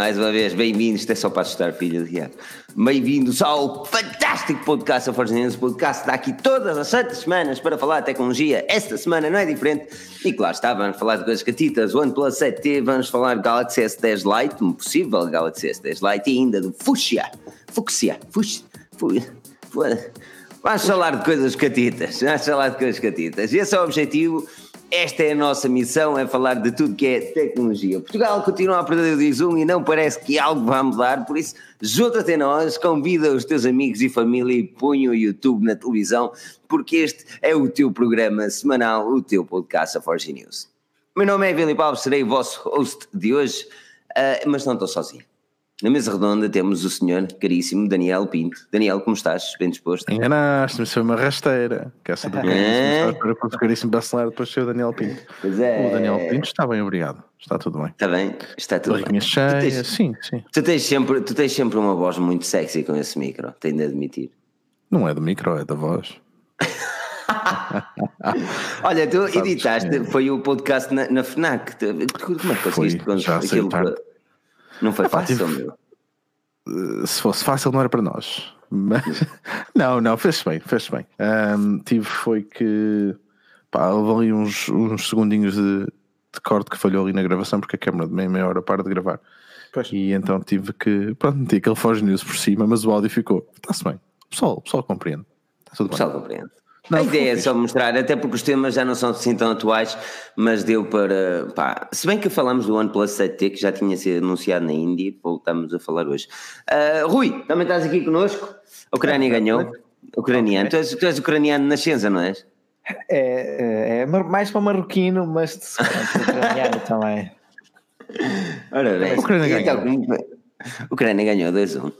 mais uma vez, bem-vindos, isto é só para assustar, filho de Riaco. Bem-vindos ao fantástico podcast da Forja News. Podcast está aqui todas as sete semanas para falar de tecnologia. Esta semana não é diferente. E claro está, vamos falar de coisas catitas, OnePlus 7T, vamos falar do Galaxy S10 Lite, um possível Galaxy S10 Lite e ainda do Fuchsia. Fuchsia. Fuchsia. Fuchsia. Vamos falar de coisas catitas, vamos falar de coisas catitas. Esse é o objetivo, esta é a nossa missão, é falar de tudo que é tecnologia. Portugal continua a perder o Dizum e não parece que algo vá mudar, por isso junta-te a nós, convida os teus amigos e família e põe o YouTube na televisão, porque este é o teu programa semanal, o teu podcast, a Forge News. Meu nome é Filipe Alves, serei o vosso host de hoje, uh, mas não estou sozinho. Na mesa redonda temos o senhor caríssimo Daniel Pinto. Daniel, como estás? Bem disposto? Enganaste-me, foi uma rasteira. Quer saber é? para o caríssimo bacelar depois ser o Daniel Pinto. Pois é. O Daniel Pinto está bem, obrigado. Está tudo bem. Está bem? Está tudo Barriguinha bem. cheia, tens, sim, sim. Tu tens, sempre, tu tens sempre uma voz muito sexy com esse micro, tenho de admitir. Não é do micro, é da voz. Olha, tu Sabes, editaste, é. foi o podcast na, na FNAC. Como é que conseguiste? Foi, já aquilo, não foi fácil, tive... meu. Eh, se fosse fácil, não era para nós. Mas, não, não, fez bem, fez bem. Um, tive foi que pá, houve ali uns, uns segundinhos de, de corte que falhou ali na gravação porque a câmera de meia, meia hora para de gravar. Pois. E então tive que, pronto, meti aquele Foge News por cima, mas o áudio ficou. Está-se bem. O pessoal, o pessoal compreende. Está tudo o pessoal bem. compreende. Não, a ideia é só mostrar, até porque os temas já não são assim tão atuais, mas deu para. Pá, se bem que falamos do OnePlus 7T, que já tinha sido anunciado na Índia, voltamos a falar hoje. Uh, Rui, também estás aqui connosco? A Ucrânia é, ganhou. Ucraniano. Tu és, tu és ucraniano na nascença, não és? É, é, é mais para marroquino, mas ucraniano também. Ora bem, Ucrânia ganhou. Então, Ucrânia ganhou 2-1.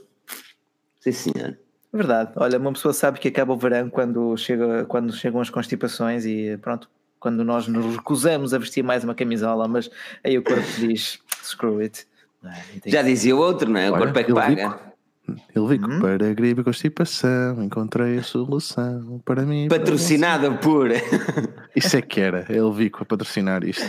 Sim, senhor. Verdade. Olha, uma pessoa sabe que acaba o verão quando, chega, quando chegam as constipações e pronto, quando nós nos recusamos a vestir mais uma camisola, mas aí o corpo diz screw it. É? Já dizia o outro, não é? O Olha, corpo é que paga. Ele vi hum? para gripe e constipação, encontrei a solução para mim. Patrocinada para por. Isso é que era, ele vi a patrocinar isto.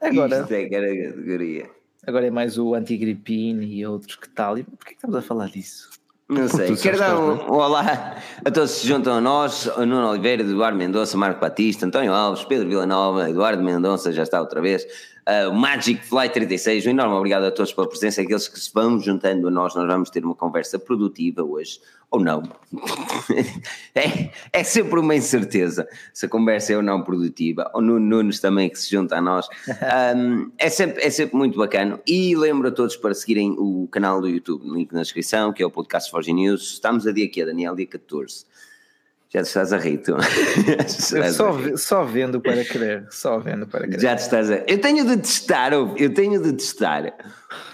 Agora, isto é que era a categoria. Agora é mais o antigripine e outros que tal. E porquê que estamos a falar disso? Não sei. Quero dar um, um, olá. A todos que se juntam a nós: Nuno Oliveira, Eduardo Mendonça, Marco Batista, António Alves, Pedro Villanova, Eduardo Mendonça, já está outra vez uh, Magic Fly 36. Um enorme obrigado a todos pela presença, aqueles que se vão juntando a nós. Nós vamos ter uma conversa produtiva hoje, ou não. é, é sempre uma incerteza se a conversa é ou não produtiva. Ou no Nunes também que se junta a nós. Um, é, sempre, é sempre muito bacana. E lembro a todos para seguirem o canal do YouTube, link na descrição, que é o Podcast Forge News. Estamos a dia aqui, Daniel, dia 14. Já te estás a rir, tu. só, só vendo para querer, só vendo para querer. Já te estás a. Eu tenho de testar, eu tenho de testar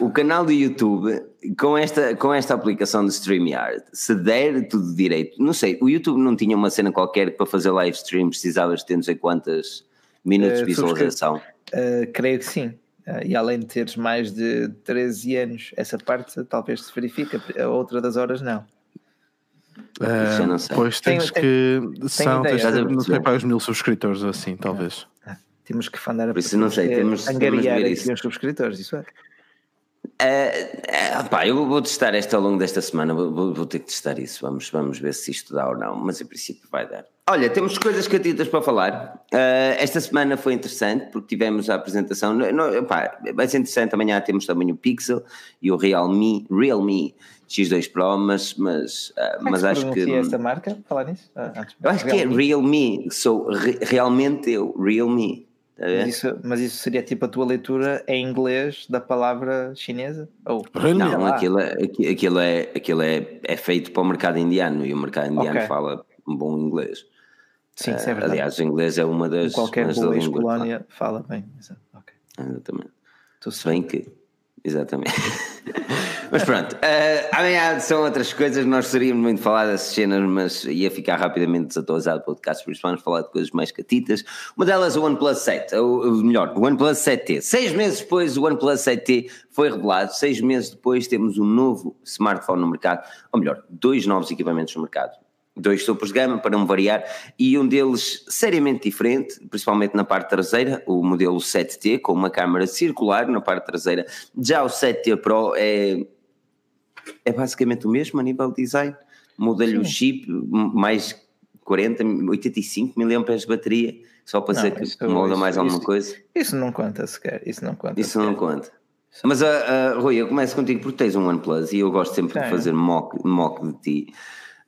o canal do YouTube com esta, com esta aplicação de StreamYard. Se der tudo direito, não sei, o YouTube não tinha uma cena qualquer que para fazer live stream precisavas de ter não sei quantas minutos de eh, visualização. Uh, creio que sim. Uh, e além de teres mais de 13 anos, essa parte talvez se verifica, a outra das horas não. Uh, não sei. Pois tens tem, que. Tem, são, tem tens, não sei para os mil subscritores assim, talvez. Ah, temos que fandar a Por isso não sei, temos, angariar temos aqui os subscritores, isso é. Uh, uh, pá, eu vou testar esta ao longo desta semana, vou, vou, ter que testar isso, vamos, vamos ver se isto dá ou não, mas em princípio vai dar. Olha, temos coisas catitas para falar. Uh, esta semana foi interessante porque tivemos a apresentação. Não, pá, vai ser interessante. Amanhã temos também o Pixel e o Realme, Realme X2 Pro, mas, mas, uh, mas acho que. esta marca? Falar nisso? Ah, eu acho Realme. que é Realme, sou re, realmente eu, Realme. Tá mas isso, mas isso seria tipo a tua leitura em inglês da palavra chinesa? Ou, não, aquilo, é, aquilo, é, aquilo é, é feito para o mercado indiano e o mercado indiano okay. fala um bom inglês. Sim, isso é verdade. Aliás, o inglês é uma das. Em qualquer ex-colónia fala bem. Okay. Exatamente. Se bem que. Exatamente. mas pronto, uh, amanhã são outras coisas. Nós gostaríamos muito de falar dessas cenas, mas ia ficar rapidamente desatualizado o podcast, por isso vamos falar de coisas mais catitas. Uma delas, o OnePlus 7, ou melhor, o OnePlus 7T. Seis meses depois, o OnePlus 7T foi revelado. Seis meses depois, temos um novo smartphone no mercado, ou melhor, dois novos equipamentos no mercado dois topos de gama para não variar e um deles seriamente diferente, principalmente na parte traseira, o modelo 7T com uma câmara circular na parte traseira. Já o 7T Pro é, é basicamente o mesmo a nível de design, muda-lhe o chip, mais 40, 85 mAh de bateria, só para dizer que isso, muda mais alguma isso, coisa. Isso não conta sequer, isso não conta. Isso sequer. não conta. Mas, uh, uh, Rui, eu começo contigo porque tens um OnePlus e eu gosto sempre de fazer mock, mock de ti.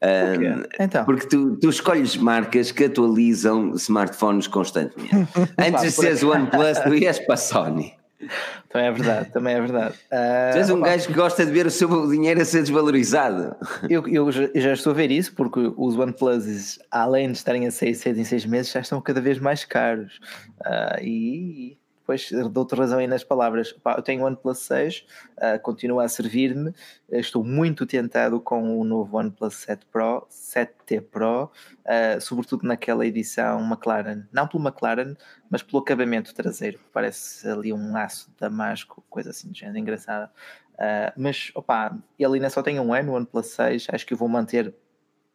Uh, então. Porque tu, tu, escolhes marcas que atualizam smartphones constantemente. Antes de seres OnePlus, tu ias para a Sony. Também é verdade, também é verdade. Uh, tu és um opa, gajo que gosta de ver o seu dinheiro a ser desvalorizado. Eu, eu já estou a ver isso porque os OnePlus, além de estarem a 6, 6 em 6 meses, já estão cada vez mais caros. Uh, e depois dou-te razão aí nas palavras. Pá, eu tenho o OnePlus 6, uh, continua a servir-me. Estou muito tentado com o novo OnePlus 7 Pro, 7T Pro, uh, sobretudo naquela edição McLaren. Não pelo McLaren, mas pelo acabamento traseiro. Parece ali um aço damasco, coisa assim de género engraçada. Uh, mas, opa, ele ainda só tem um ano, o OnePlus 6. Acho que eu vou manter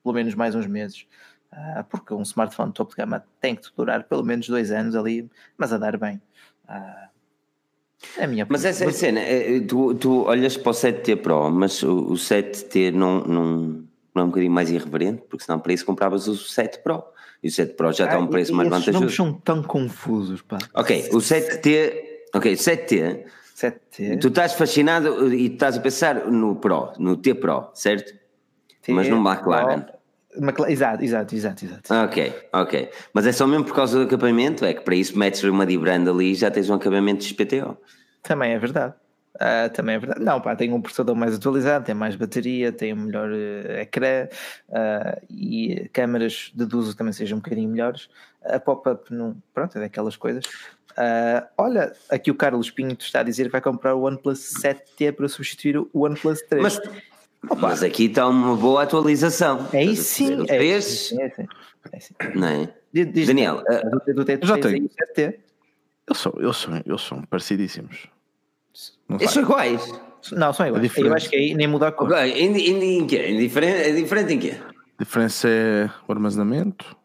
pelo menos mais uns meses. Porque um smartphone topo de gama tem que durar pelo menos dois anos ali, mas a dar bem. Ah, é a minha Mas essa é cena, é, tu, tu olhas para o 7T Pro, mas o, o 7T não, não, não é um bocadinho mais irreverente, porque senão para isso compravas o 7 Pro. E o 7 Pro já está a um ah, preço mais vantajoso. Os são tão confusos, pá. Ok, o 7T, ok, 7T, 7T. Tu estás fascinado e estás a pensar no Pro, no T Pro, certo? T mas no McLaren. Pro. Exato, exato, exato, exato. Ok, ok. Mas é só mesmo por causa do acabamento? É que para isso metes uma Dibrand ali e já tens um acabamento de XPTO. Também é verdade. Uh, também é verdade. Não, pá, tem um processador mais atualizado, tem mais bateria, tem um melhor uh, ecrã uh, e câmaras deduzo também sejam um bocadinho melhores. A pop-up, pronto, é daquelas coisas. olha, aqui o Carlos Pinto está a dizer que vai comprar o OnePlus 7T para substituir o OnePlus 3. Mas Opa. Mas aqui está uma boa atualização. É isso sim. É, é, sim, é, sim, é sim. Não é? Diz, Daniel, do, do já tenho. Eles são, eles, são, eles são parecidíssimos. eles são iguais. Não, são iguais. É eu acho que aí nem muda a cor. Okay. Em, em, em quê? Em diferente, é diferente em quê? A diferença é o armazenamento.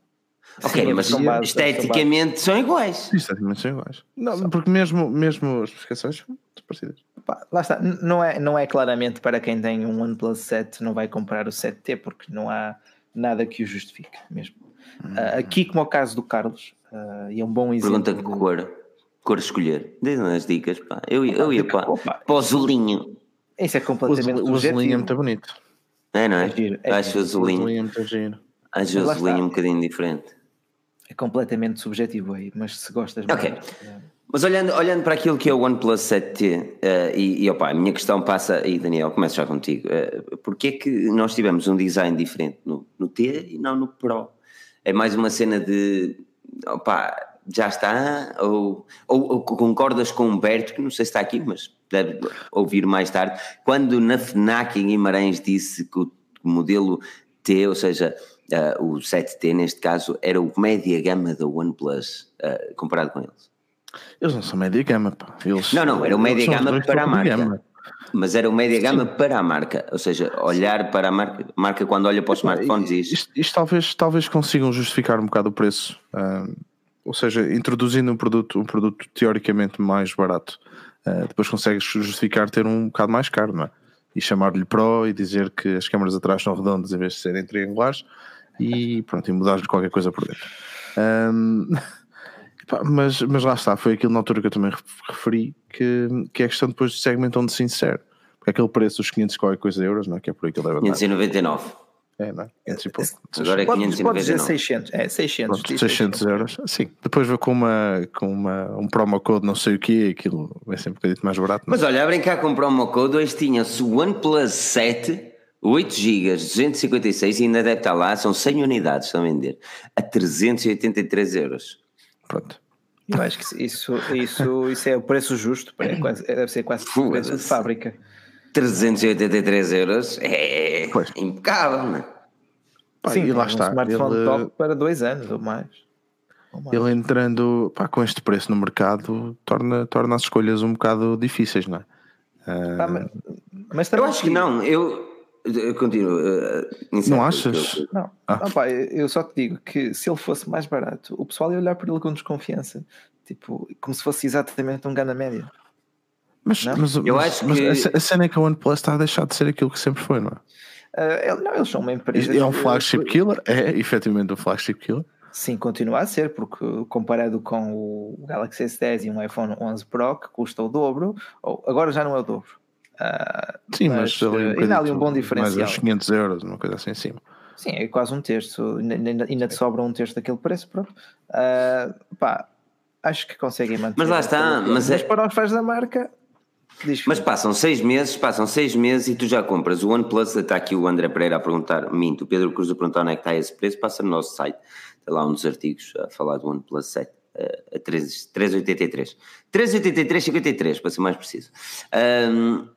Ok, Sim, mas base, esteticamente são, são iguais. Esteticamente são iguais. Não, porque mesmo, mesmo as especificações são parecidas. Pá, lá está, não é, não é claramente para quem tem um OnePlus 7 não vai comprar o 7T porque não há nada que o justifique mesmo. Hum. Uh, aqui, como é o caso do Carlos, uh, e é um bom exemplo. Pergunta que cor, cor escolher. Dê-me as dicas, pá. Eu, eu ia para, para o azulinho. Isso é completamente o, o azulinho é muito bonito. É, não é? é, giro, é Acho o azulinho. O azulinho é muito giro. Acho o azulinho um bocadinho diferente. É completamente subjetivo aí, mas se gostas Ok. Mais, mas olhando, olhando para aquilo que é o OnePlus 7T, uh, e, e opa, a minha questão passa, e Daniel, começo já contigo, uh, porque é que nós tivemos um design diferente no, no T e não no Pro? É mais uma cena de, opa, já está? Ou, ou, ou, concordas com o Humberto, que não sei se está aqui, mas deve ouvir mais tarde, quando na FNAC em Guimarães disse que o modelo T, ou seja, uh, o 7T neste caso, era o média gama da OnePlus comparado com eles? Eles não são média gama, pá. Eles, não, não, era o média gama para a marca. Gama. Mas era o média gama para a marca, ou seja, olhar para a marca, marca quando olha para os smartphones e isto, isto talvez, talvez consigam justificar um bocado o preço, uh, ou seja, introduzindo um produto, um produto teoricamente mais barato, uh, depois consegues justificar ter um bocado mais caro, não é? E chamar-lhe Pro e dizer que as câmaras atrás são redondas em vez de serem triangulares e pronto, e mudar-lhe qualquer coisa por dentro. Um, mas, mas lá está, foi aquilo na altura que eu também referi, que, que é a questão depois do segmento onde se insere. Porque aquele preço dos 500 qualquer coisa de euros, não é? Que é por aí que ele deve 599. É, não é? 500 e pouco. Agora é 599. Pode dizer 600, é 600. Pronto, 600 euros, sim. Depois vai com, uma, com uma, um promo code não sei o que, aquilo vai ser um bocadinho mais barato. Mas olha, a brincar com promo code, hoje tinha-se o OnePlus 7, 8 GB, 256 e ainda deve estar lá, são 100 unidades a vender, a 383 euros. Pronto. Eu acho que isso, isso, isso é o preço justo, é quase, deve ser quase o preço de fábrica. 383 euros é pois. impecável, não é? Sim, e lá um está. smartphone ele, top para dois anos ou mais. ou mais. Ele entrando pá, com este preço no mercado torna, torna as escolhas um bocado difíceis, não é? Uh... mas, mas eu acho que não. Eu, Continuo. não achas? Eu, não. Ah. Opa, eu só te digo que se ele fosse mais barato, o pessoal ia olhar para ele com desconfiança. Tipo, como se fosse exatamente um gana média. Mas, mas, eu mas, acho que... a cena é que a OnePlus está a deixar de ser aquilo que sempre foi, não é? Uh, não, eles são uma empresa. É um flagship killer? É efetivamente um flagship killer? Sim, continua a ser, porque comparado com o Galaxy S10 e um iPhone 11 Pro, que custa o dobro, ou agora já não é o dobro. Uh, Sim, mas, mas ali um ainda há ali um bom diferencial. Mais uns 500 euros, uma coisa assim em cima. Sim, é quase um terço, ainda, ainda te sobra um terço daquele preço, pronto. Uh, pá, acho que conseguem manter. Mas lá está, mas, mas é... para os fãs da marca. Mas passam seis meses, passam seis meses e tu já compras o OnePlus. Está aqui o André Pereira a perguntar, minto, o Pedro Cruz a perguntar onde é que está esse preço. Passa no nosso site, tem lá um dos artigos a falar do OnePlus 7 a 3,83. 3,83,53, para ser mais preciso. Um,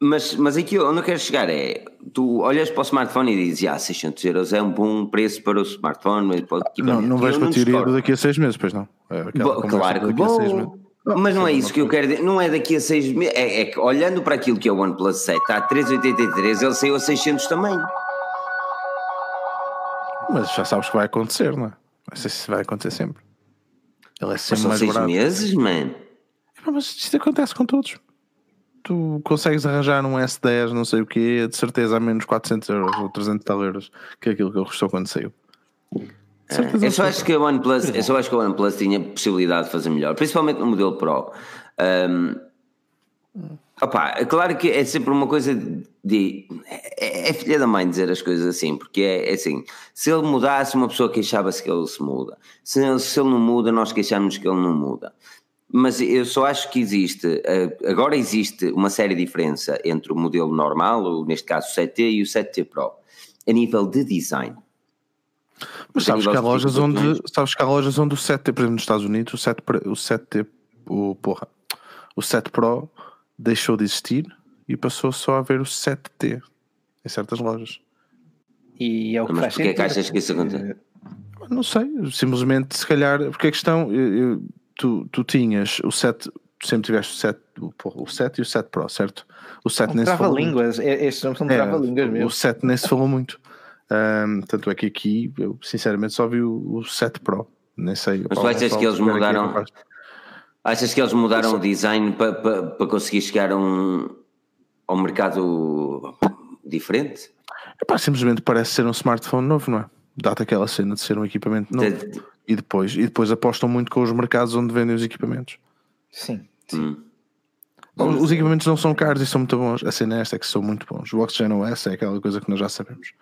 mas, mas aqui onde eu quero chegar é, tu olhas para o smartphone e dizes, ah, 600 euros é um bom preço para o smartphone. Para o não, não vais para a teoria daqui a seis meses, pois não. É claro que bom. Mas não é isso que eu quero dizer, não é daqui a seis meses, é, é, que olhando para aquilo que é o OnePlus 7, está a 383, ele saiu a 600 também. Mas já sabes que vai acontecer, não é? Não sei se vai acontecer sempre. Ele é sempre mas mais seis barato. meses, mano. Mas isto acontece com todos tu consegues arranjar um S10, não sei o quê, de certeza a menos 400 euros ou 300 tal euros que é aquilo que ele custou quando saiu. É, eu só acho que a OnePlus, eu só acho que a OnePlus tinha possibilidade de fazer melhor, principalmente no modelo Pro. Um, opa, é claro que é sempre uma coisa de. É, é, filha da mãe dizer as coisas assim, porque é, é assim: se ele mudasse, uma pessoa queixava-se que ele se muda. Se ele, se ele não muda, nós queixamos que ele não muda. Mas eu só acho que existe, eh, agora existe uma séria diferença entre o modelo normal, neste caso o 7T e o 7T Pro, a nível de design. Mas sabes que, há lojas onde, sabes que há lojas onde o 7T, por exemplo, nos Estados Unidos, o 7, o 7T, o, porra, o 7 Pro deixou de existir e passou só a ver o 7T em certas lojas. E é o que Mas faz porquê é que achas que isso acontece? Não sei, simplesmente se calhar, porque a questão, eu, eu, tu, tu tinhas o 7, tu sempre tiveste o 7, o 7 e o 7 Pro, certo? O 7 nem se falou línguas, muito. estes não são é, trava-línguas mesmo. O 7 nem se falou muito. Um, tanto é que aqui eu sinceramente só vi o, o 7 Pro, nem sei. Mas tu achas que eles mudaram? Achas que eles mudaram o design para, para, para conseguir chegar a um, a um mercado diferente? Epá, simplesmente parece ser um smartphone novo, não é? Dá-te aquela cena de ser um equipamento novo. E depois, e depois apostam muito com os mercados onde vendem os equipamentos. Sim. sim. Hum. Os equipamentos não são caros e são muito bons. A cena é esta é que são muito bons. O Oxygen OS é aquela coisa que nós já sabemos.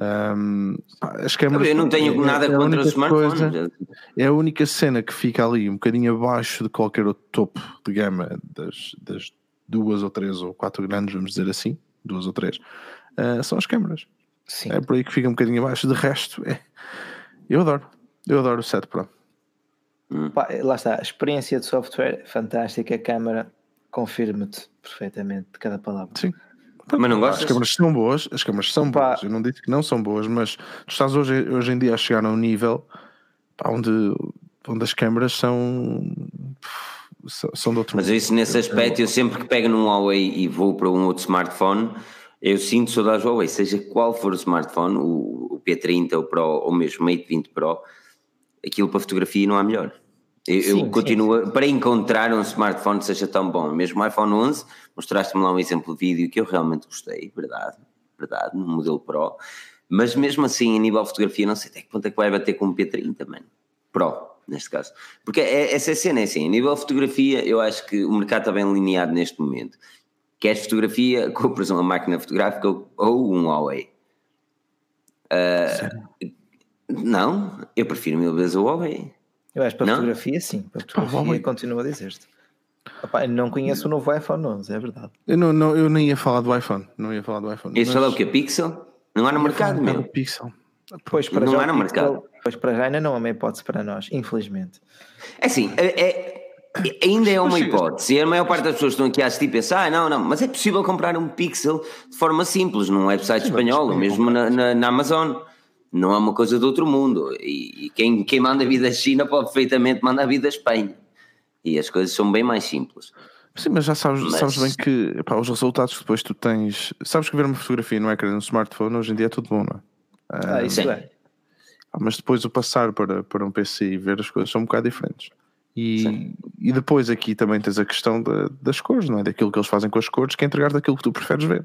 Um, as câmeras, eu não tenho é, nada é contra os smartphones. Coisa, é a única cena que fica ali um bocadinho abaixo de qualquer outro topo de gama das, das duas ou três ou quatro grandes, vamos dizer assim, duas ou três, uh, são as câmaras. Sim. É por aí que fica um bocadinho abaixo. De resto, é, eu adoro. Eu adoro o 7 Pro. Hum. Pá, lá está, a experiência de software fantástica, a câmera confirma-te perfeitamente de cada palavra. Sim. Mas não gostas? As câmaras são boas, as câmaras são pá. boas. Eu não disse que não são boas, mas tu estás hoje, hoje em dia a chegar a um nível pá, onde, onde as câmaras são são de outro Mas isso nesse aspecto, eu sempre que pego num Huawei e vou para um outro smartphone, eu sinto saudades Huawei, seja qual for o smartphone, o, o P30, o Pro ou mesmo o Mate 20 Pro, aquilo para fotografia não há melhor. Eu, sim, eu continuo, sim. para encontrar um smartphone que seja tão bom, mesmo o iPhone 11, mostraste-me lá um exemplo de vídeo que eu realmente gostei, verdade, verdade, no modelo Pro, mas mesmo assim, a nível de fotografia, não sei até que ponto é que vai bater com o P30, mano. Pro, neste caso. Porque é, essa é cena é assim, a nível de fotografia, eu acho que o mercado está bem lineado neste momento. Queres fotografia, compras uma máquina fotográfica ou um Huawei. Uh, não, eu prefiro mil vezes o Huawei. Eu acho para não? fotografia, sim. Para fotografia, continuo a dizer-te. não conheço o novo iPhone 11, é verdade. Eu não, não, eu nem ia falar do iPhone. Não ia falar do iPhone. Isso mas... é o que? Pixel? Não há no mercado mesmo. Pixel. Pois para não há no mercado. Pois para já ainda não há uma hipótese para nós, infelizmente. É assim, é, é, ainda é uma hipótese. E a maior parte das pessoas estão aqui a assistir e pensar, ah, não, não, mas é possível comprar um Pixel de forma simples num website espanhol, ou mesmo na, na, na Amazon não é uma coisa do outro mundo. E, quem, quem manda a vida à China pode perfeitamente mandar a vida à Espanha. E as coisas são bem mais simples. Sim, mas já sabes, Mas- sabes bem que pá, os resultados que depois tu tens. Sabes que ver uma fotografia no ecrã no smartphone hoje em dia é tudo bom, não é? Ah, isso sim. é. Ah, mas depois o passar para, para um PC e ver as coisas são um bocado diferentes. E, Sim. e depois aqui também tens a questão da- das cores, não é? Daquilo que eles fazem com as cores, que é entregar daquilo que tu preferes ver.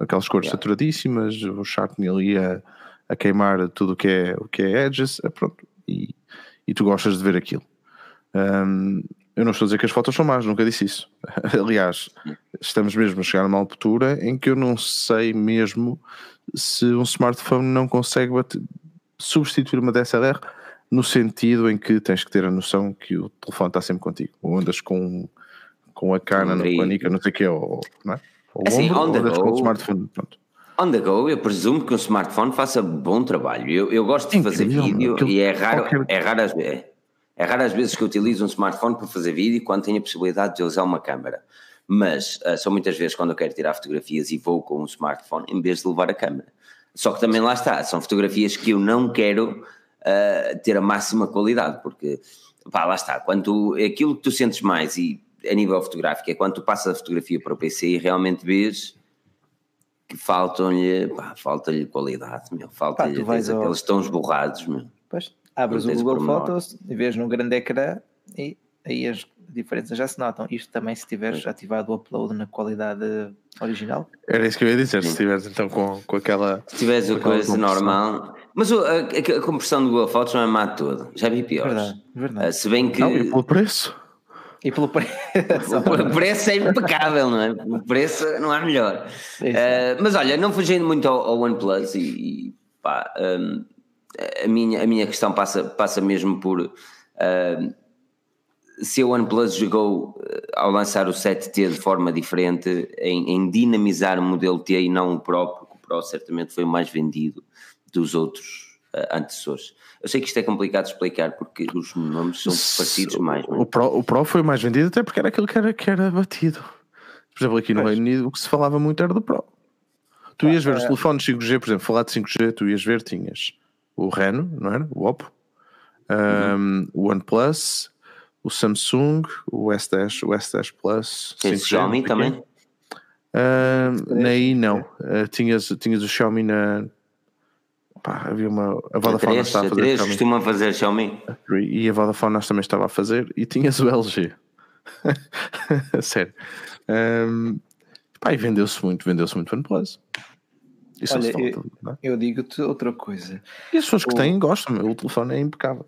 Aquelas cores Yeah. saturadíssimas, o Sharpney ali a, a queimar tudo o que é, o que é edges, é pronto. E, e tu gostas de ver aquilo. Hum, eu não estou a dizer que as fotos são más, nunca disse isso. Aliás, estamos mesmo a chegar a uma altura em que eu não sei mesmo se um smartphone não consegue bate- substituir uma DSLR no sentido em que tens que ter a noção que o telefone está sempre contigo. Ou andas com, com a cana, Um com a brilho. Nica, não sei o que, ou, não é? Ou Assim, ombro, ou andas com o smartphone. Pronto. On the go, eu presumo que um smartphone faça bom trabalho. Eu, eu gosto de fazer Incrível, vídeo aquilo- e é raro, qualquer- é, raro as, é, é raro as vezes que eu utilizo um smartphone para fazer vídeo quando tenho a possibilidade de usar uma câmera. Mas ah, são muitas vezes quando eu quero tirar fotografias e vou com um smartphone em vez de levar a câmera. Só que também lá está, são fotografias que eu não quero ah, ter a máxima qualidade, porque pá, lá está, quando aquilo que tu sentes mais e a nível fotográfico é quando tu passas a fotografia para o PC e realmente vês que faltam-lhe, falta-lhe qualidade, meu, falta-lhe ao- aqueles tons borrados, meu. Pois, abres o Google. Photos e vês no grande ecrã e aí as diferenças já se notam. Isto também se tiveres ativado o upload na qualidade original. Era isso que eu ia dizer, se estiveres então com, com aquela. Se tiveres a coisa compressão. normal, mas o- a, a- a compressão do Google Fotos não é má de todo, já vi piores. Verdade, verdade. Ah, se bem que Não, e pelo preço. E pelo preço. o preço é impecável, não é? O preço não há melhor. É. Ah, mas olha, não fugindo muito ao, ao OnePlus e, e pá, hum, a, minha, a minha questão passa, passa mesmo por hum, se a OnePlus jogou eh, ao lançar o 7T de forma diferente em, em dinamizar o modelo T e não o Pro, porque o Pro certamente foi o mais vendido dos outros eh, antecessores. Eu sei que isto é complicado de explicar porque os nomes são parecidos mais, não é? O Pro, o Pro foi mais vendido até porque era aquilo que era, que era batido. Por exemplo, aqui no Pois. Reino Unido o que se falava muito era do Pro. Tu ias ver os telefones 5G, por exemplo, falar de 5G, tu ias ver, tinhas o Reno, não era? O Oppo, um, o OnePlus, o Samsung, o S10, o S10 Plus, Tem 5G, Xiaomi também? Um, na I não, Uh, tinhas, tinhas o Xiaomi na. Pá, havia uma. A A Vodafone 3, estava a a fazer 3 Xiaomi. costumam fazer Xiaomi. E a Vodafone nós também estava a fazer e tinhas o LG. Sério. Um, pá, e vendeu-se muito, vendeu-se muito OnePlus. Isso Olha, se fala eu- tudo, é? Eu digo-te outra coisa. E as pessoas que o- têm gostam, o telefone é impecável.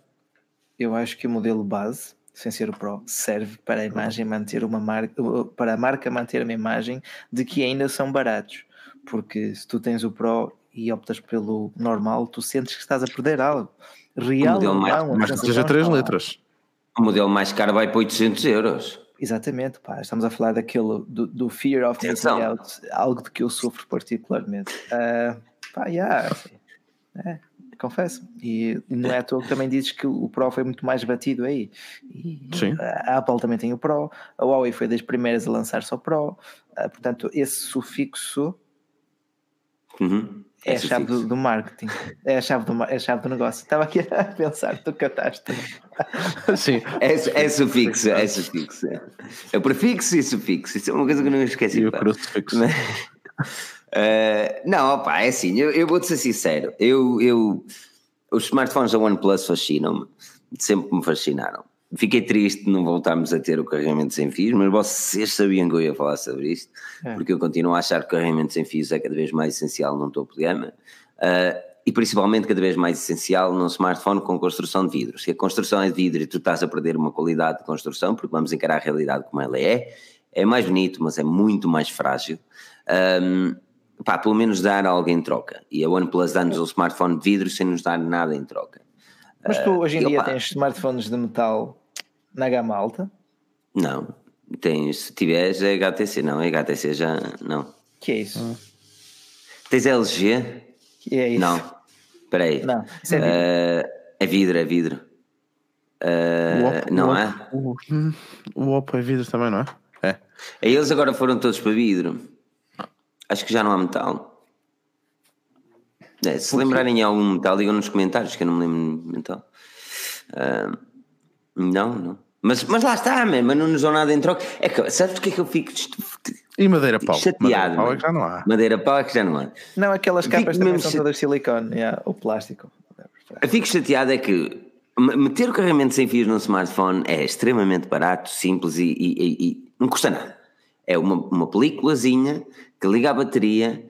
Eu acho que o modelo base, sem ser o Pro, serve para a imagem manter uma marca, para a marca manter uma imagem de que ainda são baratos. Porque se tu tens o Pro e optas pelo normal, tu sentes que estás a perder algo. Real mais- não, a Mas que seja três letras. O modelo mais caro vai para 800 euros. Exatamente, pá, estamos a falar daquele do, do fear of missing out, algo de que eu sofro particularmente. Ah, pá, yeah, assim, é, confesso. E não é à toa que também dizes que o Pro foi muito mais batido aí. E Sim. A Apple também tem o Pro, a Huawei foi das primeiras a lançar só Pro, Ah, portanto, esse sufixo Uhum. É a chave do, do marketing, é a chave do, é a chave do negócio. Estava aqui a pensar, tu cataste. Sim. É, é sufixo, é sufixo. É o prefixo e sufixo. Isso é uma coisa que eu não esqueci. E o crucifixo. Eh, não, opá, é assim, eu, eu vou-te ser sincero. Eu, eu, os smartphones da OnePlus fascinam-me, sempre me fascinaram. Fiquei triste de não voltarmos a ter o carregamento sem fios, mas vocês sabiam que eu ia falar sobre isto, É. porque eu continuo a achar que o carregamento sem fios é cada vez mais essencial num topo de gama. eh, e principalmente cada vez mais essencial num smartphone com construção de vidro. Se a construção é de vidro e tu estás a perder uma qualidade de construção, porque vamos encarar a realidade como ela é, é mais bonito, mas é muito mais frágil. Ahm, pá, pelo menos dar algo em troca. E a OnePlus dá-nos um smartphone de vidro sem nos dar nada em troca. Mas tu hoje em e dia opa. tens smartphones de metal na gama alta, Não, tens, se tiveres é HTC, não, é HTC já não. que é isso? Tens LG? Que é isso? Não, espera aí. Não, isso é vidro. Eh, é vidro, é vidro. O Oppo- não o é? O, hum, o Oppo é vidro também, não é? É. Eles agora foram todos para vidro. Acho que já não há metal. É, se lembrarem algum metal, digam nos comentários que eu não me lembro de metal. Ah, não, não. Mas, mas lá está, man, mas não nos dão nada em troca. É que, sabes o que é que eu fico E madeira pau? chateado? Madeira pau é que já não há. Madeira pau é que já não há. Não, aquelas Fico capas também mesmo são chate- todas silicone, yeah, ou plástico. Eu fico chateado é que meter o carregamento sem fios num smartphone é extremamente barato, simples e, e- e- e não custa nada. É uma, uma películazinha que liga a bateria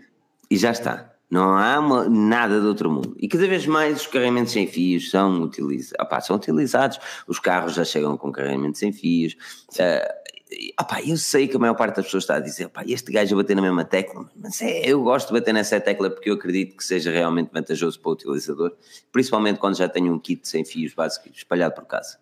e já está. Não há uma- nada de outro mundo. E cada vez mais os carregamentos sem fios são, utiliza, opá, são utilizados. Os carros já chegam com carregamento sem fios. Ah, e, opá, eu sei que a maior parte das pessoas está a dizer opá, este gajo a bater na mesma tecla, mas é, eu gosto de bater nessa tecla porque eu acredito que seja realmente vantajoso para o utilizador, principalmente quando já tenho um kit sem fios básico espalhado por casa.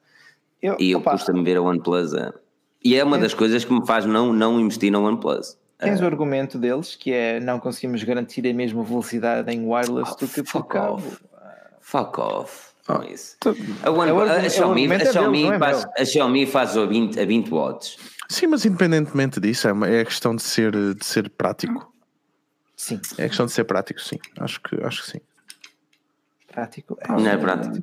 Eu, E eu opa, custa-me ver a OnePlus a... E é uma das coisas que me faz não, não investir na OnePlus. Tens o argumento deles que é não conseguimos garantir a mesma velocidade em wireless do que por fuck cabo. off. Fuck off. Não é isso. A, One- o a- argumento- a o Xiaomi, argumento a Xiaomi deles, não é faz, meu. a Xiaomi faz a 20, a 20 watts. Sim, mas independentemente disso, é, uma, é a questão de ser, de ser prático. Sim, É a questão de ser prático, sim. Acho que, acho que sim. prático. É, Não é prático.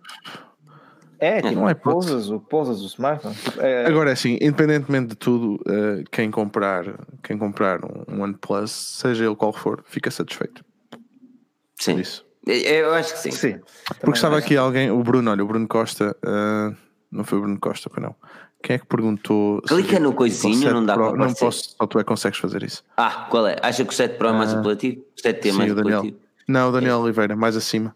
É tipo, Não é pousas, o, pousas o smartphone. Tipo, é, Agora é assim, independentemente de tudo, eh, quem comprar, quem comprar um OnePlus, seja ele qual for, fica satisfeito. Sim. Isso. Eu acho que sim. sim. Porque estava aqui alguém, o Bruno, olha, o Bruno Costa, eh, não foi o Bruno Costa, foi não. Quem é que perguntou? Clica no coisinho, o 7 não dá Pro- para Não posso, só tu é que consegues fazer isso. Ah, qual é? Acha que o 7 Pro é mais apelativo? O 7T é Sim, mais Daniel. apelativo? Não, o Daniel Oliveira, mais acima.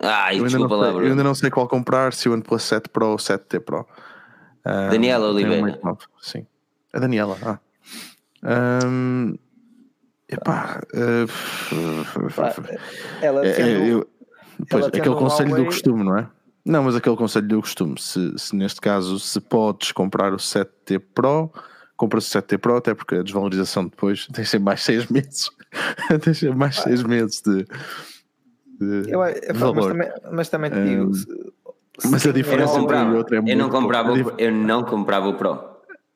Ah, Eu ainda, desculpa não lá, sei, eu ainda não sei qual comprar, se o OnePlus 7 Pro ou o 7T Pro. Ah, Daniela um Oliveira. novo, Sim. A Daniela, ah. Ahm, epá, Pá, ela é, tendo- é, eu- pois, ela tendo aquele um conselho do Huawei- costume, não é? Não, mas aquele conselho do costume. Se, se neste caso, se podes comprar o 7T Pro, compra-se o 7T Pro, até porque a desvalorização depois tem sempre mais 6 meses. tem sempre mais 6 meses de, de eu, eu, mas, valor. também, mas também te Um, digo, se- Mas a diferença não entre um e outro é muito eu não pouca. comprava, A, o, dif- eu não comprava o Pro.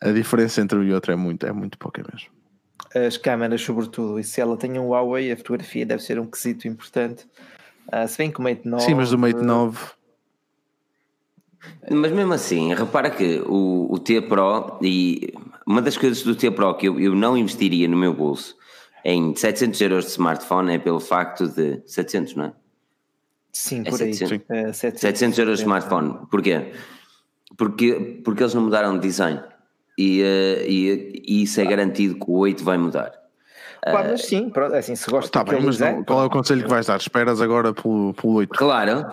a diferença entre um e outro é muito, é muito pouca mesmo. as câmaras, sobretudo, e se ela tem um Huawei, a fotografia deve ser um quesito importante. Ah, se bem que o Mate 9. Sim, mas do Mate 9, Mas mesmo assim, repara que o, o T Pro, e uma das coisas do T Pro que eu, eu não investiria no meu bolso em 700 euros de smartphone é pelo facto de. 700, não é? Sim, É por aí. 700. É, 700. 700 euros de smartphone. Porquê? Porque, porque eles não mudaram de design. E, eh, e, e isso é garantido que o 8 vai mudar. Pá, mas sim, pronto, é assim, se gosta daquele bem, mas design, não- qual é o conselho que vais dar? Esperas agora pelo, pelo 8. Claro.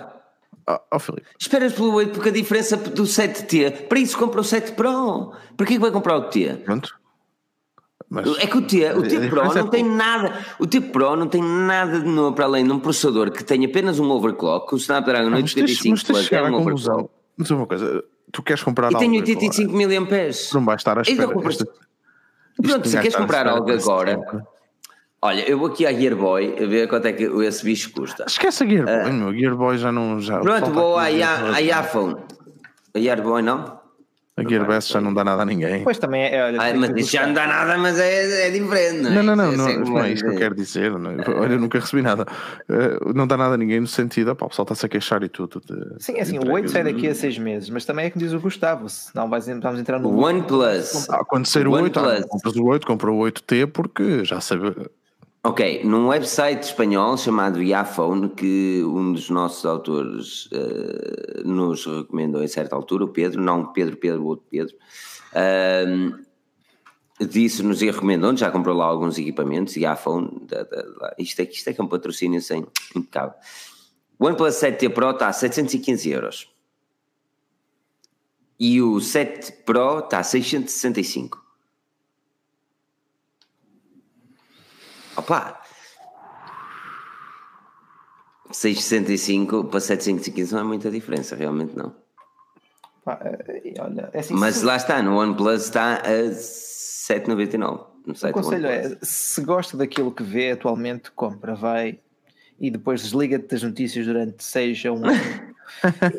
Ó oh, Filipe, Esperas pelo 8 porque a diferença do 7T. Para isso compra o 7 Pro. Para é que vai comprar o T? pronto. Mas, É que o T, o A T Pro diferença é não tem nada. O T Pro não tem nada de novo para além de um processador que tem apenas um overclock. O Snapdragon Ah, mas tens, 885 mas tens de Plus é um overclock. Mas uma coisa, tu queres comprar E algo tem agora, 85 mAh. Não vai estar à Ainda espera. Esta- Pronto, se queres comprar algo agora, olha, eu vou aqui à Gearboy a ver quanto é que esse bicho custa. Esquece a Gearboy, meu. Gearboy já não. Já, Ah. Pronto, vou à, à iPhone. A Gearboy não? A Gearbest já não dá nada a ninguém. Depois também é. Olha, Ah, tem mas que isso já não dá nada, mas é, é diferente, não é? Não, não, não, Isso não, é não é isso que eu quero dizer. não é? Olha, eu nunca recebi nada. Eh, Não dá nada a ninguém no sentido, opá, o pessoal está-se a queixar e tudo. de- Sim, é assim, o 8 sai daqui a 6 meses, mas também é como diz o Gustavo, senão vais, vamos entrar no. O OnePlus. Ah, quando sair o O 8, ah, OnePlus. compras o 8, compra o 8T porque já sabe. Ok, num website espanhol chamado Iafone, que um dos nossos autores eh, nos recomendou em certa altura, o Pedro, não Pedro, Pedro, o outro Pedro, ahm, disse-nos e recomendou-nos, já comprou lá alguns equipamentos, Iafone, da, da, da, isto, é, isto é que é um patrocínio sem impecável. O OnePlus 7T Pro está a 715 euros. E o 7 Pro está a 665. Opa! 665 para 715 não é muita diferença, realmente não. Pá, é, olha, é assim, Mas se- lá está, no OnePlus está a 799 no O site do conselho é: se gosta daquilo que vê atualmente, compra, vai e depois desliga-te das notícias durante 6 a 1 ano.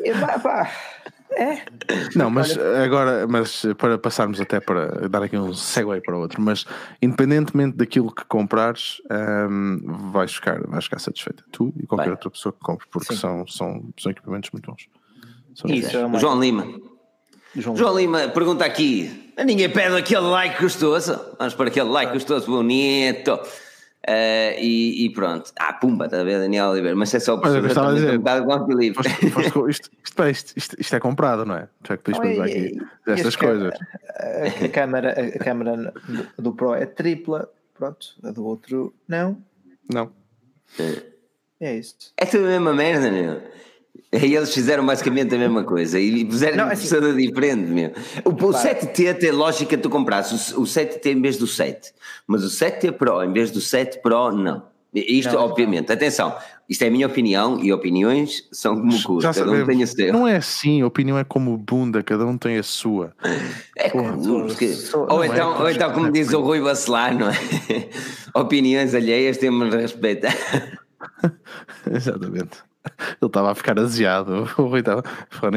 E, pá, pá, é. Não, mas agora, mas para passarmos até para dar aqui um segue para outro, mas independentemente daquilo que comprares, hum, vais, ficar, vais ficar satisfeita. Tu e qualquer Vai. outra pessoa que compre, porque Sim. são, são, são equipamentos muito bons. São Isso é O. João Lima. João, João Lima pergunta aqui: ninguém pede aquele like gostoso? Vamos para aquele like gostoso bonito. Uh, e, e, pronto, ah, pumba, está a ver, Daniel Oliveira, mas é só por a dizer, um bocado com Filipe. Foste- foste com- isto, isto, isto, isto, isto é comprado, não é? Já que Não, e- aqui e- destas este coisas. A, a câmara, a câmara do, do Pro é tripla, pronto, a do outro não. Não. É isso. É tudo a mesma merda, meu. E eles fizeram basicamente a mesma coisa e puseram Não, assim- pessoa diferente, meu. O, o 7T tem lógica tu comprasse o, o 7T em vez do 7, mas o 7T Pro em vez do 7 Pro, não. Isto, Não, obviamente, atenção, isto é a minha opinião e opiniões são como o cu, cada um tem o seu. Não é assim, a opinião é como bunda, cada um tem a sua. É Porra, como- porque- sou- ou, não é então, como- ou então, como diz o Rui Bacelar, não é? Opiniões alheias temos de respeitar. Exatamente. Ele estava a ficar aziado. O Rui estava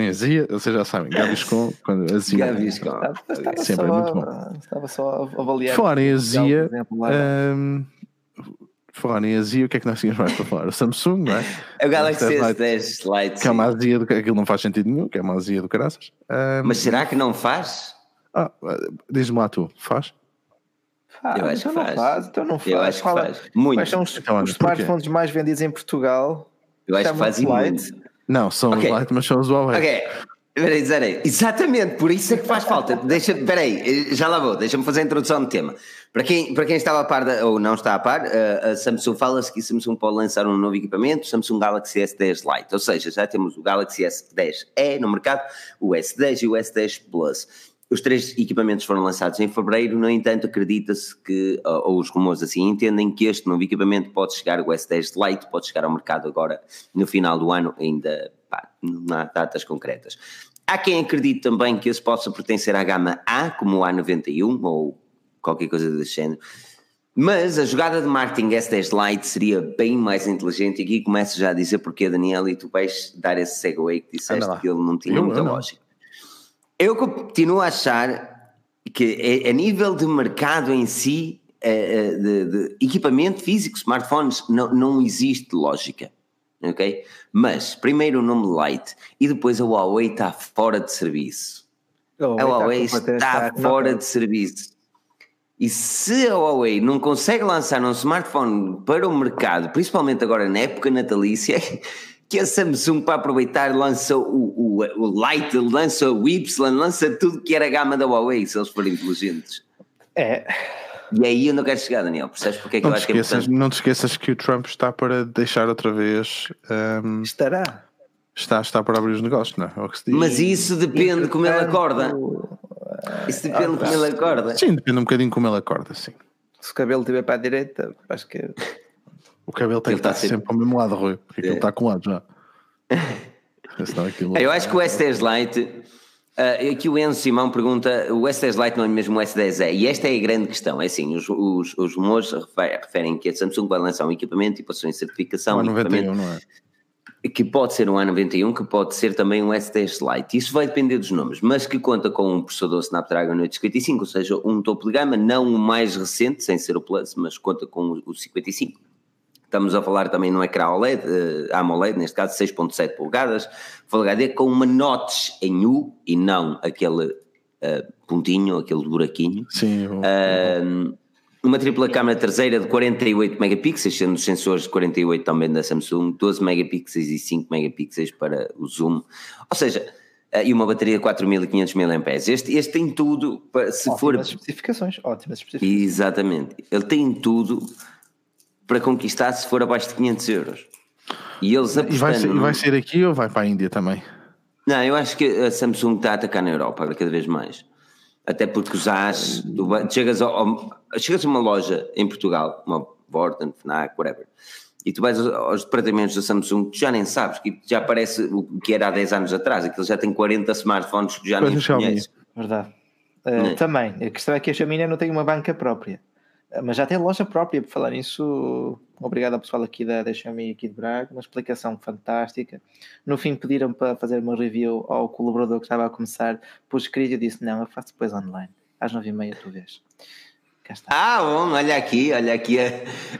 em azia. Vocês já sabem, Gaviscon, quando azia. Gaviscon. Estava, estava Sempre é só, muito bom. estava só a avaliar. Em azia. Lá- hum, falar em azia, o que é que nós tínhamos mais para falar? O Samsung, não é? O Galaxy Esta Lite, S10 Lite. Que é uma azia do aquilo não faz sentido nenhum, que é uma azia do caraças. Hum, Mas será que não faz? ah, Diz-me lá tu, faz? Ah, Eu acho então que não faz. então não faz. Eu acho que faz. Muito. Quais são os, Então, os smartphones mais vendidos em Portugal? Eu acho que faz muito. Não, são Ok. os Lite, mas são os Huawei. Ok, peraí, peraí. Exatamente, por isso é que faz falta. Deixa, peraí, já lá vou, deixa-me fazer a introdução do tema. Para quem, para quem está a par, da- ou não está a par, a, a Samsung fala-se que a Samsung pode lançar um novo equipamento, o Samsung Galaxy S10 Lite. Ou seja, já temos o Galaxy S10e no mercado, o S10 e o S10 Plus. Os três equipamentos foram lançados em fevereiro, no entanto, acredita-se que, ou os rumores assim entendem, que este novo equipamento pode chegar, o S10 Lite, pode chegar ao mercado agora no final do ano, ainda pá, não há datas concretas. Há quem acredite também que esse possa pertencer à gama A, como o A91 ou qualquer coisa desse género. Mas a jogada de marketing S10 Lite seria bem mais inteligente, e aqui começo já a dizer porque, Daniel, e tu vais dar esse segue que disseste que ele não tinha muita lógica. Eu continuo a achar que a, a nível de mercado em si, eh, eh, de, de equipamento físico, smartphones, não, não existe lógica. Ok? Mas primeiro o nome Lite e depois a Huawei está fora de serviço. A Huawei completamente- está está- fora de serviço. E se a Huawei não consegue lançar um smartphone para o mercado, principalmente agora na época natalícia, que a Samsung para aproveitar lança o, o, o Lite, lança o Y, lança tudo que era a gama da Huawei, se eles forem inteligentes. É, E aí eu não quero chegar, Daniel, percebes porque é que Não eu te, acho que é esqueças, importante? não te esqueças que o Trump está para deixar outra vez. hum, estará. está, está para abrir os negócios, não é? É o que se diz. Mas isso depende de como ele acorda. Isso depende de como ele acorda. Sim, depende um bocadinho como ele acorda, sim. Se o cabelo estiver para a direita, acho que O cabelo tem Ele que está estar sempre... sempre- ao mesmo lado, Rui, porque aquilo É. está colado já. Aquilo... Eu acho que o S10 Lite, ah, aqui o Enzo Simão pergunta: o S10 Lite não é mesmo o S10e? E esta é a grande questão: é assim, os, os, os rumores refer- referem que a Samsung vai lançar um equipamento e passou em certificação, é um 91, equipamento não é? que pode ser um A91, que pode ser também um S10 Lite. Isso vai depender dos nomes, mas que conta com um processador Snapdragon 855, ou seja, um topo de gama, não o mais recente, sem ser o Plus, mas conta com o 55. Estamos a falar também no ecrã OLED, eh, AMOLED, neste caso 6.7 polegadas, Full HD com uma notch em U e não aquele eh, pontinho, aquele buraquinho. Sim, Um, uma tripla câmara traseira de 48 megapixels, sendo os sensores de 48 também da Samsung, 12 megapixels e 5 megapixels para o zoom. Ou seja, eh, e uma bateria de 4500 mAh. Este, este tem tudo, para, se for. ótimas especificações, ótimas especificações. Exatamente. Ele tem tudo para conquistar se for abaixo de 500 euros. E eles E vai, ser, apostando. e vai ser aqui ou vai para a Índia também? Não, eu acho que a Samsung está a atacar na Europa cada vez mais. Até porque os AS, chegas, ao- ao- chegas a uma loja em Portugal, uma Vorten, Fnac, whatever, e tu vais aos, aos departamentos da Samsung, tu já nem sabes, que já parece o que era há 10 anos atrás, aquilo já tem 40 smartphones que já Pois nem conheces. Verdade. Uh, é? Também, a questão é que a Xiaomi não tem uma banca própria, mas já tem loja própria. Por falar nisso, obrigado ao pessoal aqui da, Xiaomi aqui de Braga, uma explicação fantástica. No fim, pediram para fazer uma review ao colaborador que estava a começar, pus escrito e disse: Não, eu faço depois online, às nove e meia, tu vês. Ah, bom, olha aqui, olha aqui a,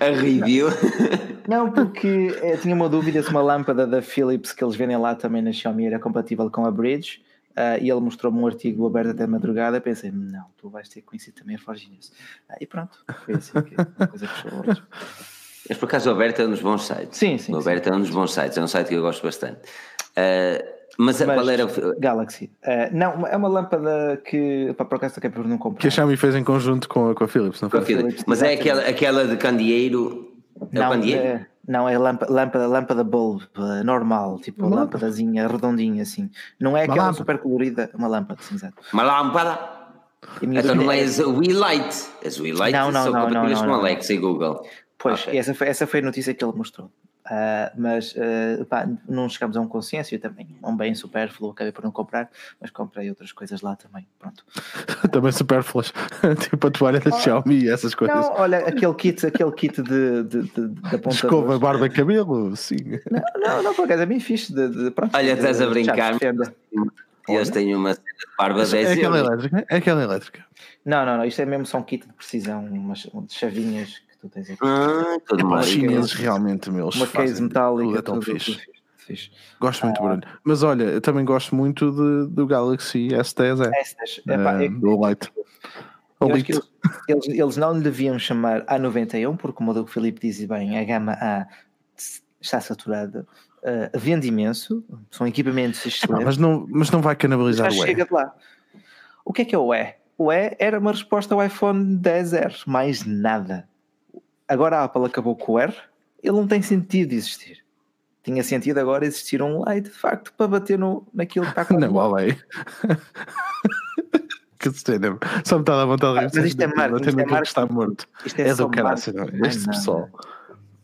a review. Não, porque eu tinha uma dúvida se uma lâmpada da Philips que eles vendem lá também na Xiaomi era compatível com a Bridge. Uh, e ele mostrou-me um artigo aberto até madrugada. Pensei, não, tu vais ter conhecer também a Forge News. Uh, e pronto, foi assim que a coisa fechou hoje. Mas por acaso o Aberto é um dos bons sites. Sim, sim. O Aberto é um dos bons sites, é um site que eu gosto bastante. Uh, mas, mas, qual era o. Galaxy. Uh, não, é uma lâmpada que, para por acaso, acabei por não comprar. Que a Xiaomi fez em conjunto com a, com a Philips, não com foi? Philips, mas é aquela, aquela de candeeiro. É não? É, não, é lâmpada, lâmpada, lâmpada bulb normal, tipo uma lâmpadazinha redondinha assim. Não é uma aquela lâmpada. super colorida, uma lâmpada, sim, exato. Uma lâmpada? Então não é as Wii Light. As Wii Light não, não, são não, compatíveis não, com Alexa e Google. Pois, okay. essa, foi, essa foi a notícia que ele mostrou. Uh, mas uh, pá, não chegamos a um consenso. Eu também, um bem supérfluo, acabei por não comprar, mas comprei outras coisas lá também. Pronto. também supérfluas, tipo a toalha da oh, Xiaomi e essas coisas. Não, olha, aquele kit, aquele kit de, de, de, de ponta Escova, barba e cabelo, sim. Não, não, não, por acaso é bem fixe. De, de, pronto, olha, estás a brincar. Eles têm uma barba 10 é aquela elétrica? É aquela elétrica. Não, não, não, isto é mesmo só um kit de precisão, umas, umas chavinhas tu tens aqui. Ah, é, os chineses realmente, meus. Uma case metálica. É tão fixe. fixe. Gosto muito ah. do barulho. Mas olha, eu também gosto muito de, do Galaxy S10. É, S10. Epá, é, do Lite. Eles, eles, eles, não lhe deviam chamar A91, porque, como o Filipe diz bem, a gama A está saturada. Uh, vende imenso, são equipamentos excelentes. mas, não, mas não vai canibalizar o E. chega de lá. O que é que é o E? O E era uma resposta ao iPhone 10R, mais nada. Agora a Apple acabou com o R, ele não tem sentido de existir. Tinha sentido agora existir um light, de facto, para bater no, naquilo que está com Não, vale que cena. Só me está a dar vontade de ah, Mas isto é marketing. Isto é marketing. está morto. Isto é, é do caralho. Este pessoal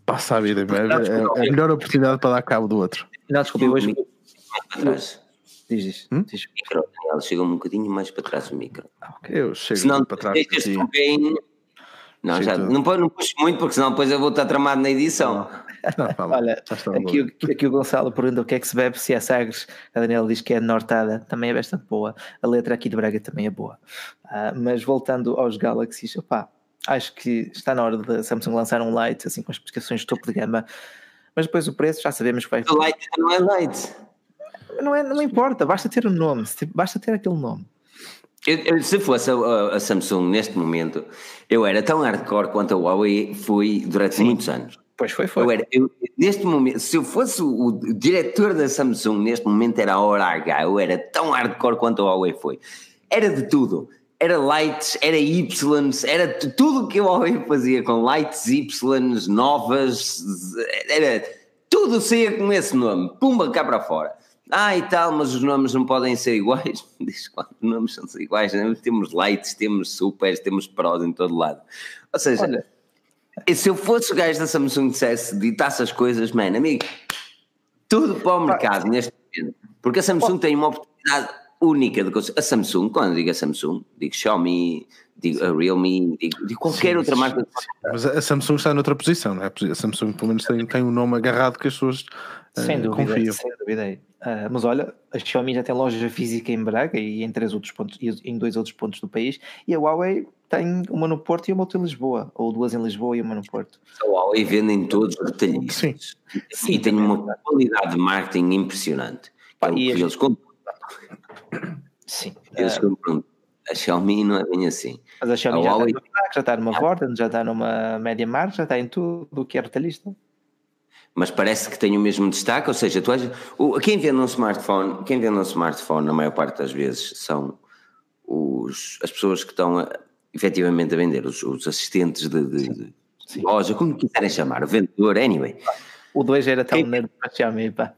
passa a vida. É, é, é, a melhor oportunidade para dar cabo do outro. Não, desculpe, hoje. Atrás. Diz isso. Hum? Diz. O micro, chega um bocadinho mais para trás o micro. Ah, okay. Eu chego Senão, para trás. Deixas um bem não, já, não, não puxo muito, porque senão depois eu vou estar tramado na edição. Não, não, Olha, aqui, aqui, o Gonçalo pergunta o que é que se bebe, se é Sagres. A Daniela diz que é Nortada, também é bastante boa. A letra aqui de Braga também é boa. Uh, mas voltando aos Galaxies, opá, acho que está na hora da Samsung lançar um Lite, assim com as especificações de topo de gama. Mas depois o preço já sabemos que vai. O Lite não é Lite. Não, é, não importa, basta ter o um nome, basta ter aquele nome. Eu, eu, se fosse a, a, Samsung neste momento, eu era tão hardcore quanto a Huawei fui durante Sim. muitos anos. Pois foi, foi. Eu era, eu, neste momento, se eu fosse o, o, diretor da Samsung neste momento era a hora H, eu era tão hardcore quanto a Huawei foi. Era de tudo. Era lights, era Ys, era tudo o que a Huawei fazia com lights, Ys, novas, era tudo saía com esse nome, pumba cá para fora. Ah, e tal, mas os nomes não podem ser iguais. Diz quantos nomes são iguais. Né? Temos lights, temos supers, temos pros em todo lado. Ou seja, Olha. se eu fosse o gajo da Samsung dissesse, ditasse as coisas, mano, amigo, tudo para o mercado neste momento. Porque a Samsung tem uma oportunidade única de coisa. A Samsung, quando digo a Samsung, digo Xiaomi, digo a Realme, digo, digo qualquer Sim, outra marca. Mas a Samsung está noutra posição, não é? A Samsung pelo menos tem, tem um nome agarrado que as pessoas sem uh, dúvida, confiam. Sem dúvida. Uh, mas olha, a Xiaomi já tem loja física em Braga e em três outros pontos, em dois outros pontos do país, e a Huawei tem uma no Porto e uma outra em Lisboa, ou duas em Lisboa e uma no Porto. A Huawei vende em todos os detalhes. Sim. Sim, e tem uma qualidade de marketing impressionante. Pá, é e eles compram. Sim. Eles uh, compram. A Xiaomi não é bem assim. Mas a Xiaomi a já, Huawei... está já está numa Vorten, já está numa Media Markt, já está em tudo o que é retalhista mas parece que tem o mesmo destaque, ou seja, tu o, quem vende um smartphone, quem vende um smartphone na maior parte das vezes são os, as pessoas que estão a, efetivamente a vender, os, os assistentes de, de, de loja, como quiserem chamar, o vendedor, anyway. O 2 era tão nerd para chamar, pá.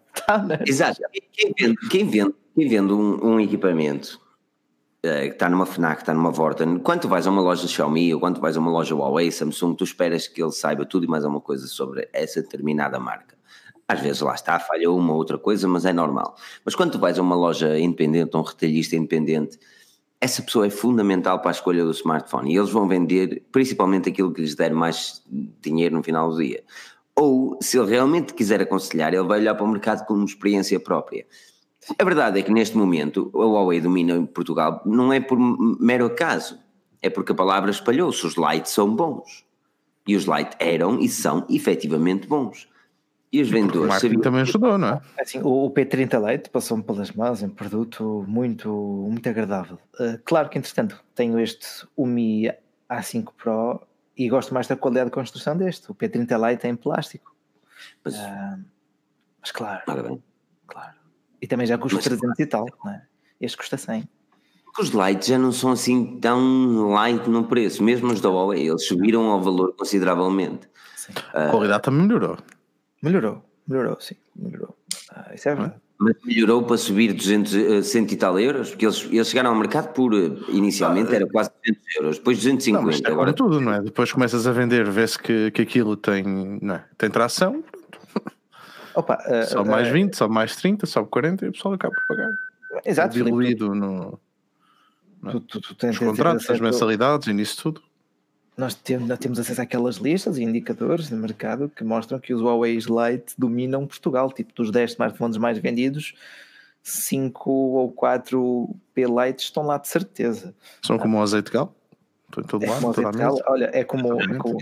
Exato, quem vende, quem vende, quem vende um, um equipamento que está numa FNAC, está numa Vorten, quando tu vais a uma loja Xiaomi ou quando tu vais a uma loja Huawei, Samsung, tu esperas que ele saiba tudo e mais alguma coisa sobre essa determinada marca. Às vezes lá está, falha uma ou outra coisa, mas é normal. Mas quando tu vais a uma loja independente, um retalhista independente, essa pessoa é fundamental para a escolha do smartphone e eles vão vender principalmente aquilo que lhes der mais dinheiro no final do dia. Ou, se ele realmente quiser aconselhar, ele vai olhar para o mercado com uma experiência própria. A verdade é que neste momento a Huawei domina em Portugal não é por mero acaso, é porque a palavra espalhou-se. Os lights são bons. E os lights eram e são efetivamente bons. E os O vendedores? marketing sabiam- também ajudou, não é? Assim, o, o P30 Lite passou-me pelas mãos, é um produto muito, muito agradável. Uh, claro que, entretanto, tenho este Umi A5 Pro e gosto mais da qualidade de construção deste. O P30 Lite é em plástico. Mas, Ah, mas claro, claro. E também já custa Mas- 300 e tal, não é? Este custa 100. Porque os lights já não são assim tão light no preço, mesmo os da Huawei, eles subiram ao valor consideravelmente. Sim. A qualidade também melhorou. Melhorou, melhorou, sim, melhorou. Ah, isso é verdade. Mas melhorou para subir 200, eh, 100 e tal euros, porque eles, eles chegaram ao mercado por, eh, inicialmente era quase 200 euros, depois Não, mas 250, é agora tudo, não é? Depois começas a vender, vê-se que, que aquilo tem, não é? tem tração, Opa, ah, sobe mais ah, 20, sobe mais 30, sobe 40 e o pessoal acaba por pagar. Exato, diluído no, tu, tu, tu tens, nos contratos, nas mensalidades e nisso tudo. Nós temos, nós temos acesso àquelas listas e indicadores no mercado que mostram que os Huawei Lite dominam Portugal. Tipo, dos 10 smartphones mais vendidos, 5 ou 4 P Lite estão lá de certeza. São como o azeite de gal. Estou em todo É lado, toda a de mesa. Olha, é como, é como,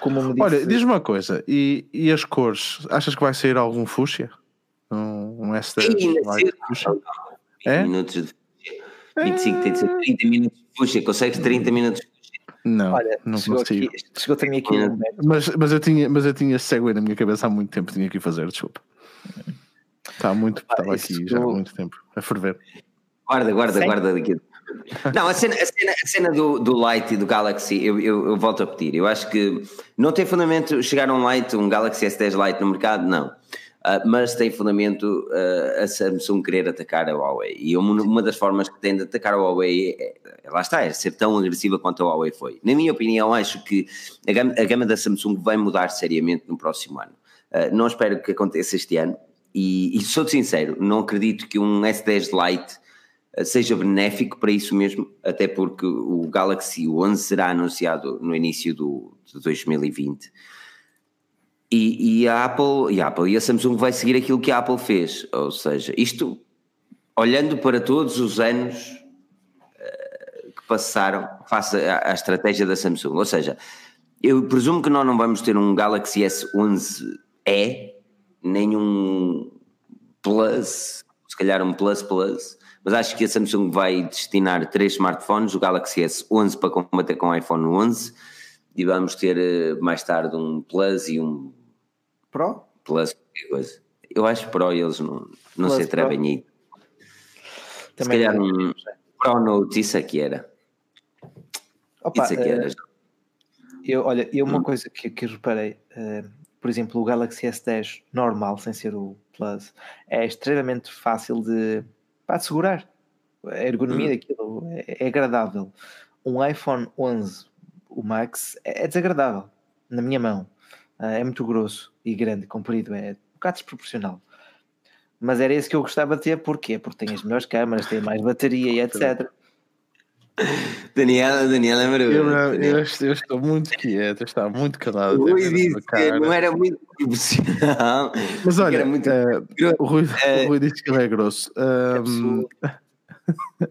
como me disse. Olha, diz-me uma coisa, e, e as cores? Achas que vai sair algum fúcsia? Um, um S10 Ainda Lite cedo. fúcsia? 20 É? minutos de fuxia. 25, tem de ser 30 minutos de fuxia, consegues 30 minutos de fuxia. Não, Olha, não chegou, consigo. aqui, chegou aqui um Mas, mas, eu tinha, mas eu tinha segue na minha cabeça há muito tempo, tinha que ir fazer, desculpa. Está muito, estava aqui já há muito tempo a ferver. Guarda, guarda, Sim. guarda daqui. Não, a cena, a cena, a cena do, do Light e do Galaxy, eu, eu, eu volto a repetir. Eu acho que não tem fundamento chegar um Light, um Galaxy S10 Lite no mercado, não. Ah, mas tem fundamento ah, a Samsung querer atacar a Huawei. E uma, uma das formas que tem de atacar a Huawei, é, é- lá está, é ser tão agressiva quanto a Huawei foi. Na minha opinião, acho que a gama, a gama da Samsung vai mudar seriamente no próximo ano. Ah, não espero que aconteça este ano. E, e sou sincero, não acredito que um S10 Lite seja benéfico para isso mesmo, até porque o Galaxy 11 será anunciado no início do, de 2020 e, e a Apple e a Apple e a Samsung vai seguir aquilo que a Apple fez, ou seja, isto olhando para todos os anos eh, que passaram face à, à estratégia da Samsung, ou seja, eu presumo que nós não vamos ter um Galaxy S11e nem um Plus, se calhar um Plus Plus, mas acho que a Samsung vai destinar três smartphones, o Galaxy S11 para combater com o iPhone 11 e vamos ter eh, mais tarde um Plus e um Pro? Plus coisa. Eu acho que Pro eles não, não Plus se atrevem aí. Se calhar um Pro Note, isso aqui era. Opa, Isso aqui era. eh, eu, olha, eu Hum. uma coisa que, que reparei, eh, por exemplo, o Galaxy S10 normal, sem ser o Plus, é extremamente fácil de, de segurar. A ergonomia Hum. daquilo é, é agradável. Um iPhone 11, o Max, é, é desagradável na minha mão. Eh, é muito grosso e grande, comprido, é um bocado desproporcional. Mas era esse que eu gostava de ter, porquê? Porque tem as melhores câmaras, tem mais bateria e etc. Daniela, Daniela é Eu, maravilhoso. não- eu, eu estou muito quieto, está muito calado. O Rui disse que não era muito profissional. Mas olha, era muito eh, grosso. o, Rui, Eh, o Rui disse que ele é grosso. Ahm,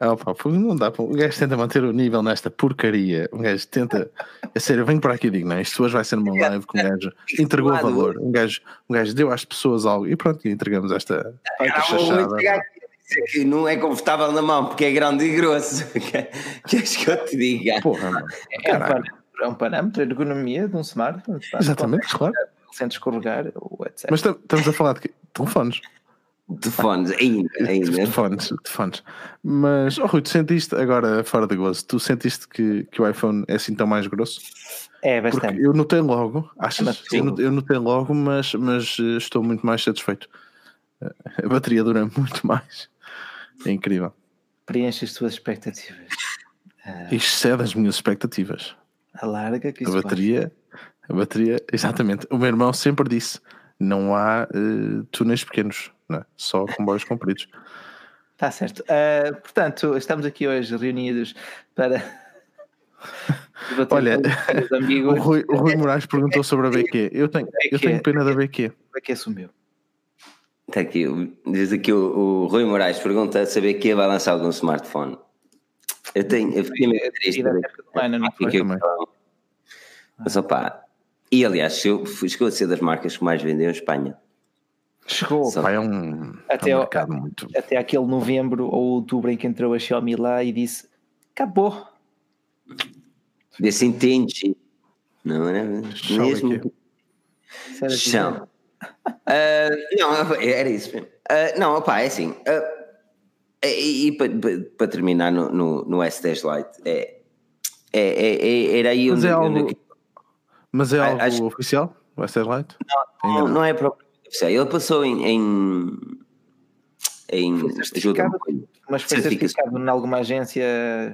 ah, pá, pô, não dá para. O gajo tenta manter o nível nesta porcaria. Um gajo tenta. É sério, eu venho para aqui e digo: não, isto hoje vai ser uma live que um gajo entregou valor. Um gajo, um gajo deu às pessoas algo e pronto, entregamos esta, esta o chachada. Que não é confortável na mão porque é grande e grosso. Queres que eu te diga? Porra, mano. É um, parâmetro, é um parâmetro, a ergonomia de um smartphone. Exatamente, claro. Sem escorregar, etc. Mas tam- estamos a falar de quê? telefones. Telefones, ainda, ainda. Telefones, telefones. Mas, oh Rui, tu sentiste, agora fora de gozo, tu sentiste que, que o iPhone é assim tão mais grosso? é Porque bastante. eu notei logo, achas? Mas, eu, eu notei logo, mas, mas eh, estou muito mais satisfeito. Eh, A bateria dura muito mais. É incrível. Preenche as tuas expectativas. Isto excede as minhas expectativas. Alarga que A isso vai. bateria, a bateria, exatamente. O meu irmão sempre disse: não há eh, túneis pequenos, não é? só comboios compridos. Está certo. Ah, portanto, estamos aqui hoje reunidos para. debater Olha, O amigos. Rui, o Rui Moraes perguntou sobre a BQ. Eu tenho, eu tenho pena da BQ. É que assumiu? Está aqui, o- diz aqui o, o Rui Moraes pergunta saber que vai lançar algum smartphone. Eu tenho, eu fiquei meio triste. Mas opá, E aliás, chegou a ser das marcas que mais vendeu em Espanha. Chegou. Só é um, até, é um mercado muito. Até aquele novembro ou outubro em que entrou a Xiaomi lá e disse: acabou. Desse entende. Não era mesmo? Chão. Uh, não, era isso mesmo. Uh, não, opá, é assim. Uh, e, e para, terminar no, no, no S10 Lite, é, é, é, é era aí mas onde, é algo, onde... Mas é algo Acho... oficial? O S10 Lite? Não, não, não é propriamente oficial. Ele passou em. em, em mas foi certificado em alguma agência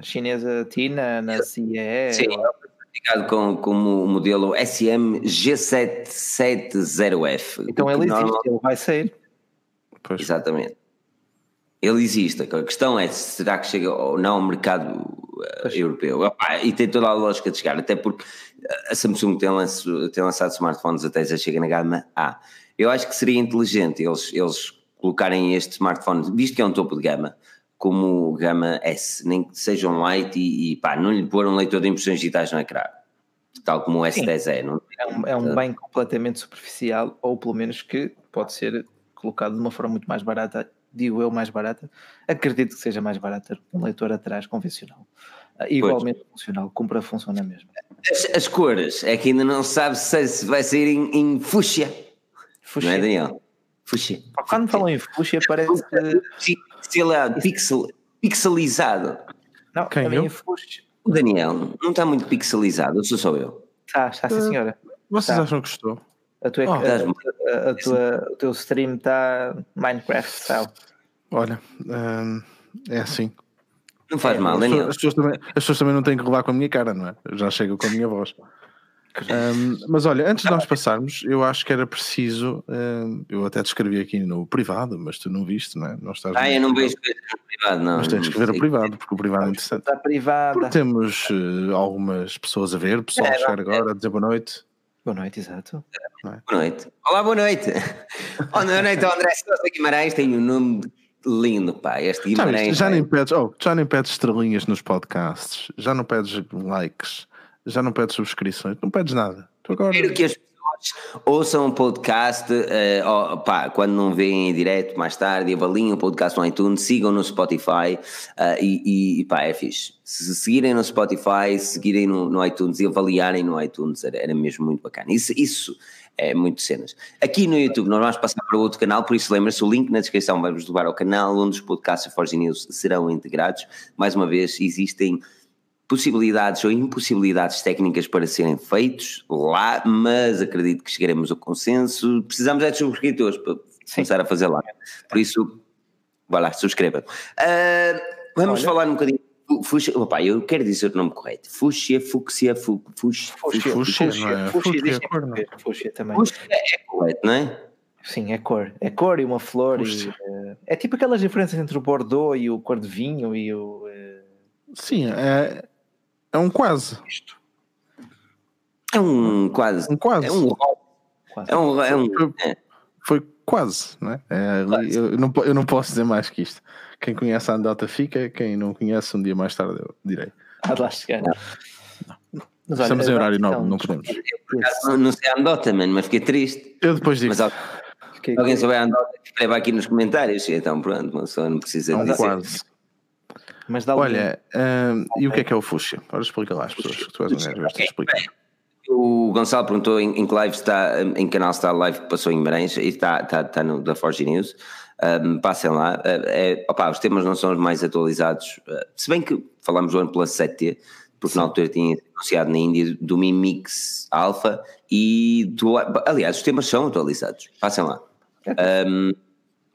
chinesa TINA, na CIE? Sim, ou... certificado com, como o modelo SM G770F. Então ele existe, normal... ele vai sair. Pois. Exatamente ele existe. A questão é será que chega ou não ao mercado uh, europeu? e tem toda a lógica de chegar, até porque a Samsung tem, lanço, tem lançado smartphones até já chega na gama A. Eu acho que seria inteligente eles, eles colocarem este smartphone, visto que é um topo de gama, como gama S, nem que seja um light e, e pá, não lhe pôr um leitor de impressões digitais no ecrã, tal como o S10 é. Não? É um, é um bem completamente superficial, ou pelo menos que pode ser colocado de uma forma muito mais barata digo eu, mais barata. Acredito que seja mais barata um leitor atrás convencional. Uh, igualmente pois. funcional, cumpre a função na mesma. As, as, cores, é que ainda não sabe se vai sair em, em fúcsia. Não é, Daniel? Fúcsia. Quando falam em fúcsia, parece que. pixel, pixelizado. Não, Quem também é. O Daniel não está muito pixelizado, ou sou só eu? Está, está sim, senhora. Vocês tá. acham que estou? A tua, oh, a, a, a tua, o teu stream está Minecraft style. Olha, hum, é assim. Não faz é, mal, Daniel. As pessoas, também, as pessoas também não têm que levar com a minha cara, não é? Eu já chego com a minha voz. Um, mas olha, antes de nós passarmos, eu acho que era preciso. Um, eu até te escrevi aqui no privado, mas tu não viste, não é? Não estás ah, eu não vejo no privado, não. Mas tens que ver o privado, porque o privado é interessante. Está privado. Porque temos uh, algumas pessoas a ver, pessoal é, a chegar agora, a dizer boa noite. Boa noite, exato. Boa noite. Olá, boa noite. Oh, boa noite, André Sousa Guimarães tem um nome lindo, pá. Este Guimarães. Já, já nem pedes, oh, já nem pedes estrelinhas nos podcasts, já não pedes likes, já não pedes subscrições, não pedes nada. Tu agora... Quero que as ouçam um podcast, uh, oh, pá, quando não veem em direto mais tarde, avaliem o podcast no iTunes, sigam no Spotify uh, e, e, pá, é fixe. Se seguirem no Spotify, seguirem no, no iTunes e avaliarem no iTunes, era, era mesmo muito bacana. Isso, isso é muito cenas. Aqui no YouTube nós vamos passar para outro canal, por isso lembre-se, o link na descrição vai-vos levar ao canal onde os podcasts Forge News serão integrados. Mais uma vez, existem possibilidades ou impossibilidades técnicas para serem feitos lá, mas acredito que chegaremos ao consenso. Precisamos é de subscritores para Sim. começar a fazer lá. Por isso, vá lá, subscreva. Uh, vamos Olha. falar um bocadinho. Fuxia, opa, eu quero dizer o nome correto. Fúxia, fúxia, fúxia. Fúxia, fúxia, fúxia, fúxia também. Fúxia é correto, não é? Sim, é cor. É cor e uma flor. E, uh, é tipo aquelas diferenças entre o Bordeaux e o cor de vinho e o. Uh... Sim, é, é um quase. Isto. É um quase. Um quase. É um. É um. É um foi, foi quase, não é? é quase. Eu, não, eu não posso dizer mais que isto. Quem conhece a andota fica, quem não conhece, um dia mais tarde eu direi. Há de lá chegar. Não. Mas, olha, Estamos em horário novo, não podemos. Eu, não sei a andota, mano, mas fiquei triste. Eu depois digo. Mas alguém souber a andota, escreva aqui nos comentários. Então pronto, uma pessoa não precisa não, dizer. Quase. Mas dá Olha, um, e o que é que é o Fuxia? Agora explica lá às pessoas que tu és um gajo, explicar. O Gonçalo perguntou em, em que live está, em canal está a live que passou em Guimarães e está, está, está no da Forge News. Um, passem lá. Uh, é, opa, os temas não são os mais atualizados, uh, se bem que falamos do OnePlus 7T, porque Sim. na altura tinha anunciado na Índia do Mi Mix Alpha e do. Aliás, os temas são atualizados. Passem lá. Um,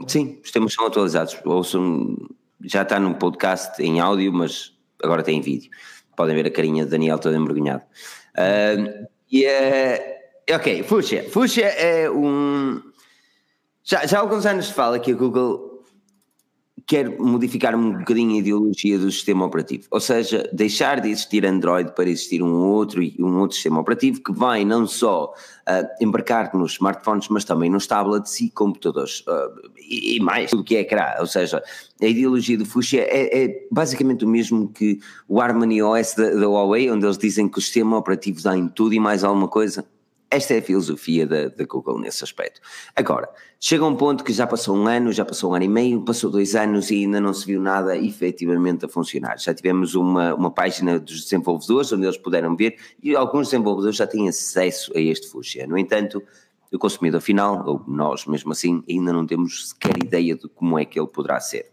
sim, os temas são atualizados. Ouçam já está num podcast em áudio, mas agora tem vídeo. Podem ver a carinha de Daniel todo embrulhado. Uh, e é. Ok, Fuchsia. Fuchsia é um. Já, já há alguns anos se fala que a Google quer modificar um bocadinho a ideologia do sistema operativo, ou seja, deixar de existir Android para existir um outro um outro sistema operativo que vai não só uh, embarcar nos smartphones, mas também nos tablets e computadores uh, e, mais tudo que é ecrã, ou seja, a ideologia do Fuchsia é, é, basicamente o mesmo que o Harmony OS da, da Huawei, onde eles dizem que o sistema operativo dá em tudo e mais alguma coisa Esta é a filosofia da, da Google nesse aspecto. Agora, chega um ponto que já passou um ano, já passou um ano e meio, passou dois anos e ainda não se viu nada efetivamente a funcionar. Já tivemos uma, uma página dos desenvolvedores onde eles puderam ver e alguns desenvolvedores já têm acesso a este Fuchsia. No entanto, o consumidor final, ou nós mesmo assim, ainda não temos sequer ideia de como é que ele poderá ser.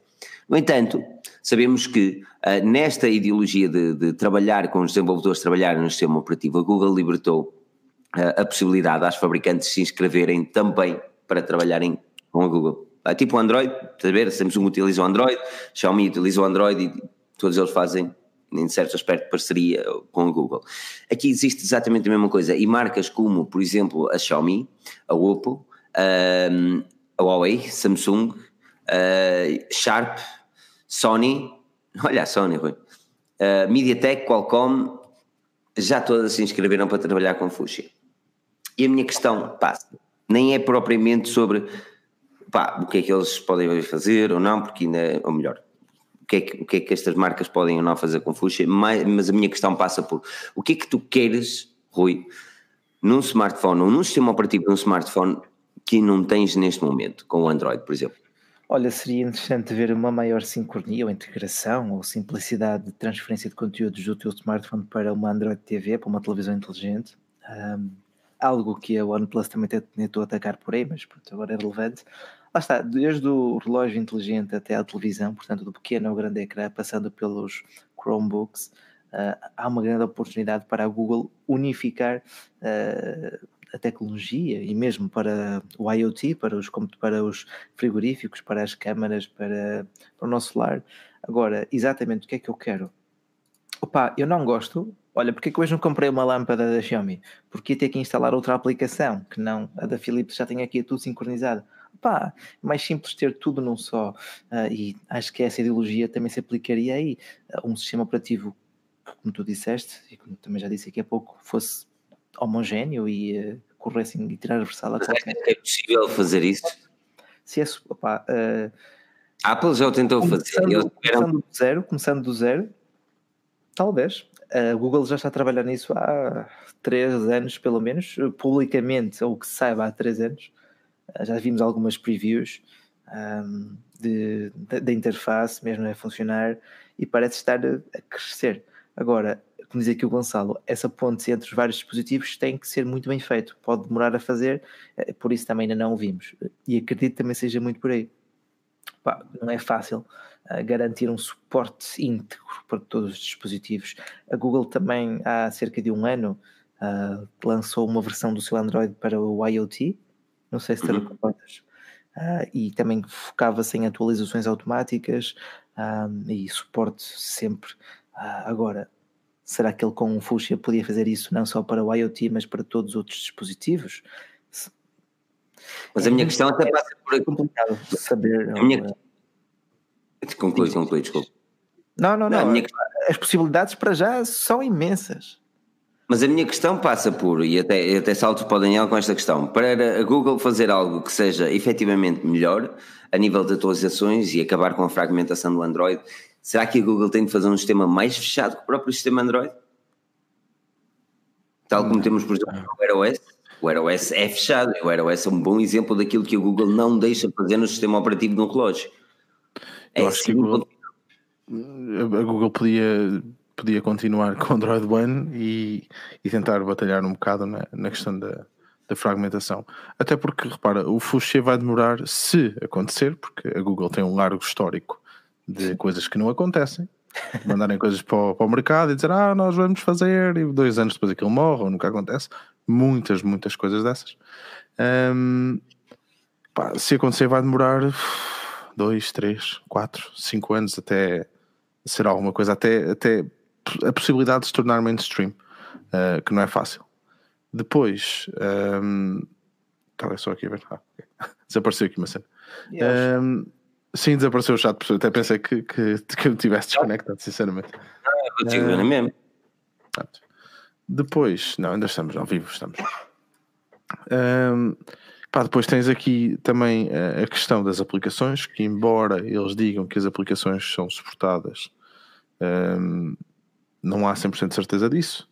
No entanto, sabemos que uh, nesta ideologia de, de, trabalhar com os desenvolvedores, trabalhar no sistema operativo, a Google libertou a possibilidade às fabricantes se inscreverem também para trabalharem com a Google. Uh, tipo o Android, saber, Samsung utiliza o Android, Xiaomi utiliza o Android e todos eles fazem em certo aspecto, parceria com a Google. Aqui existe exatamente a mesma coisa, e marcas como, por exemplo, a Xiaomi, a Oppo, a Huawei, Samsung, Sharp, Sony, olha a Sony, Rui, uh, MediaTek, Qualcomm, já todas se inscreveram para trabalhar com Fuchsia. E a minha questão passa, nem é propriamente sobre pá, o que é que eles podem fazer ou não, porque ainda, ou melhor, o que, é que, o que é que estas marcas podem ou não fazer com Fuchsia, mas, mas a minha questão passa por o que é que tu queres, Rui, num smartphone ou num sistema operativo de um smartphone que não tens neste momento, com o Android, por exemplo. Olha, seria interessante ver uma maior sincronia ou integração ou simplicidade de transferência de conteúdos do teu smartphone para uma Android TV, para uma televisão inteligente. Um, algo que a OnePlus também tentou atacar por aí, mas pronto, agora é relevante. Lá está, desde o relógio inteligente até à televisão, portanto, do pequeno ao grande ecrã, passando pelos Chromebooks, uh, há uma grande oportunidade para a Google unificar uh, a tecnologia e mesmo para o IoT, para os, para os frigoríficos, para as câmaras, para, para o nosso lar. Agora, exatamente o que é que eu quero? Opa, eu não gosto. Olha, porque é que hoje não comprei uma lâmpada da Xiaomi? Porque ia ter que instalar outra aplicação, que não a da Philips já tem aqui tudo sincronizado. Opa, mais simples ter tudo num só. Uh, e acho que essa ideologia também se aplicaria aí. Uh, um sistema operativo, como tu disseste, e como também já disse aqui há pouco, fosse homogéneo e uh, corressem e transversal a qualquer... É possível fazer isso? Se é, opa, uh, a Apple já o tentou começando, fazer. Eles começando do zero, começando do zero, talvez. A Google já está a trabalhar nisso há três anos, pelo menos, publicamente, ou que se saiba, há três anos. Uh, já vimos algumas previews um, da interface, mesmo a funcionar, e parece estar a crescer. Agora, como dizia aqui o Gonçalo, essa ponte entre os vários dispositivos tem que ser muito bem feito. Pode demorar a fazer, eh, por isso também ainda não o vimos. E acredito que também seja muito por aí. Pá, não é fácil uh, garantir um suporte íntegro para todos os dispositivos. A Google também, há cerca de um ano, uh, lançou uma versão do seu Android para o IoT. Não sei se te uhum. recordas. Uh, e também focava-se em atualizações automáticas e suporte sempre. agora, Será que ele com o Fuchsia podia fazer isso não só para o IoT, mas para todos os outros dispositivos? Mas a minha questão até passa por é complicado saber. A minha... Conclui, conclui, desculpa. Não, não, não. não. Minha... As possibilidades para já são imensas. Mas a minha questão passa por, e até, até salto para o Daniel com esta questão, para a Google fazer algo que seja efetivamente melhor a nível de atualizações e acabar com a fragmentação do Android, Será que a Google tem de fazer um sistema mais fechado que o próprio sistema Android? Tal como temos, por exemplo, o Wear OS. O Wear OS é fechado o Wear OS é um bom exemplo daquilo que a Google não deixa fazer no sistema operativo de um relógio. É acho que a Google, a Google podia, podia continuar com o Android One e, e tentar batalhar um bocado na, na questão da, da fragmentação. Até porque, repara, o Fuchsia vai demorar, se acontecer, porque a Google tem um largo histórico de coisas que não acontecem, mandarem coisas para o, para o, mercado e dizer ah, nós vamos fazer, e dois anos depois aquilo morre ou nunca acontece. Muitas, muitas coisas dessas. Um, pá, se acontecer, vai demorar dois, três, quatro, cinco anos até ser alguma coisa, até, até a possibilidade de se tornar mainstream, uh, que não é fácil. Depois, um, estava só aqui a ver, ah, desapareceu aqui uma cena. Um, Sim, desapareceu o chat, até pensei que, que, que eu tivesse desconectado, sinceramente. Ah, contigo, uh, mesmo. Depois, não, ainda estamos ao vivo, estamos. Um, pá, depois tens aqui também a questão das aplicações, que embora eles digam que as aplicações são suportadas, um, não há 100% de certeza disso.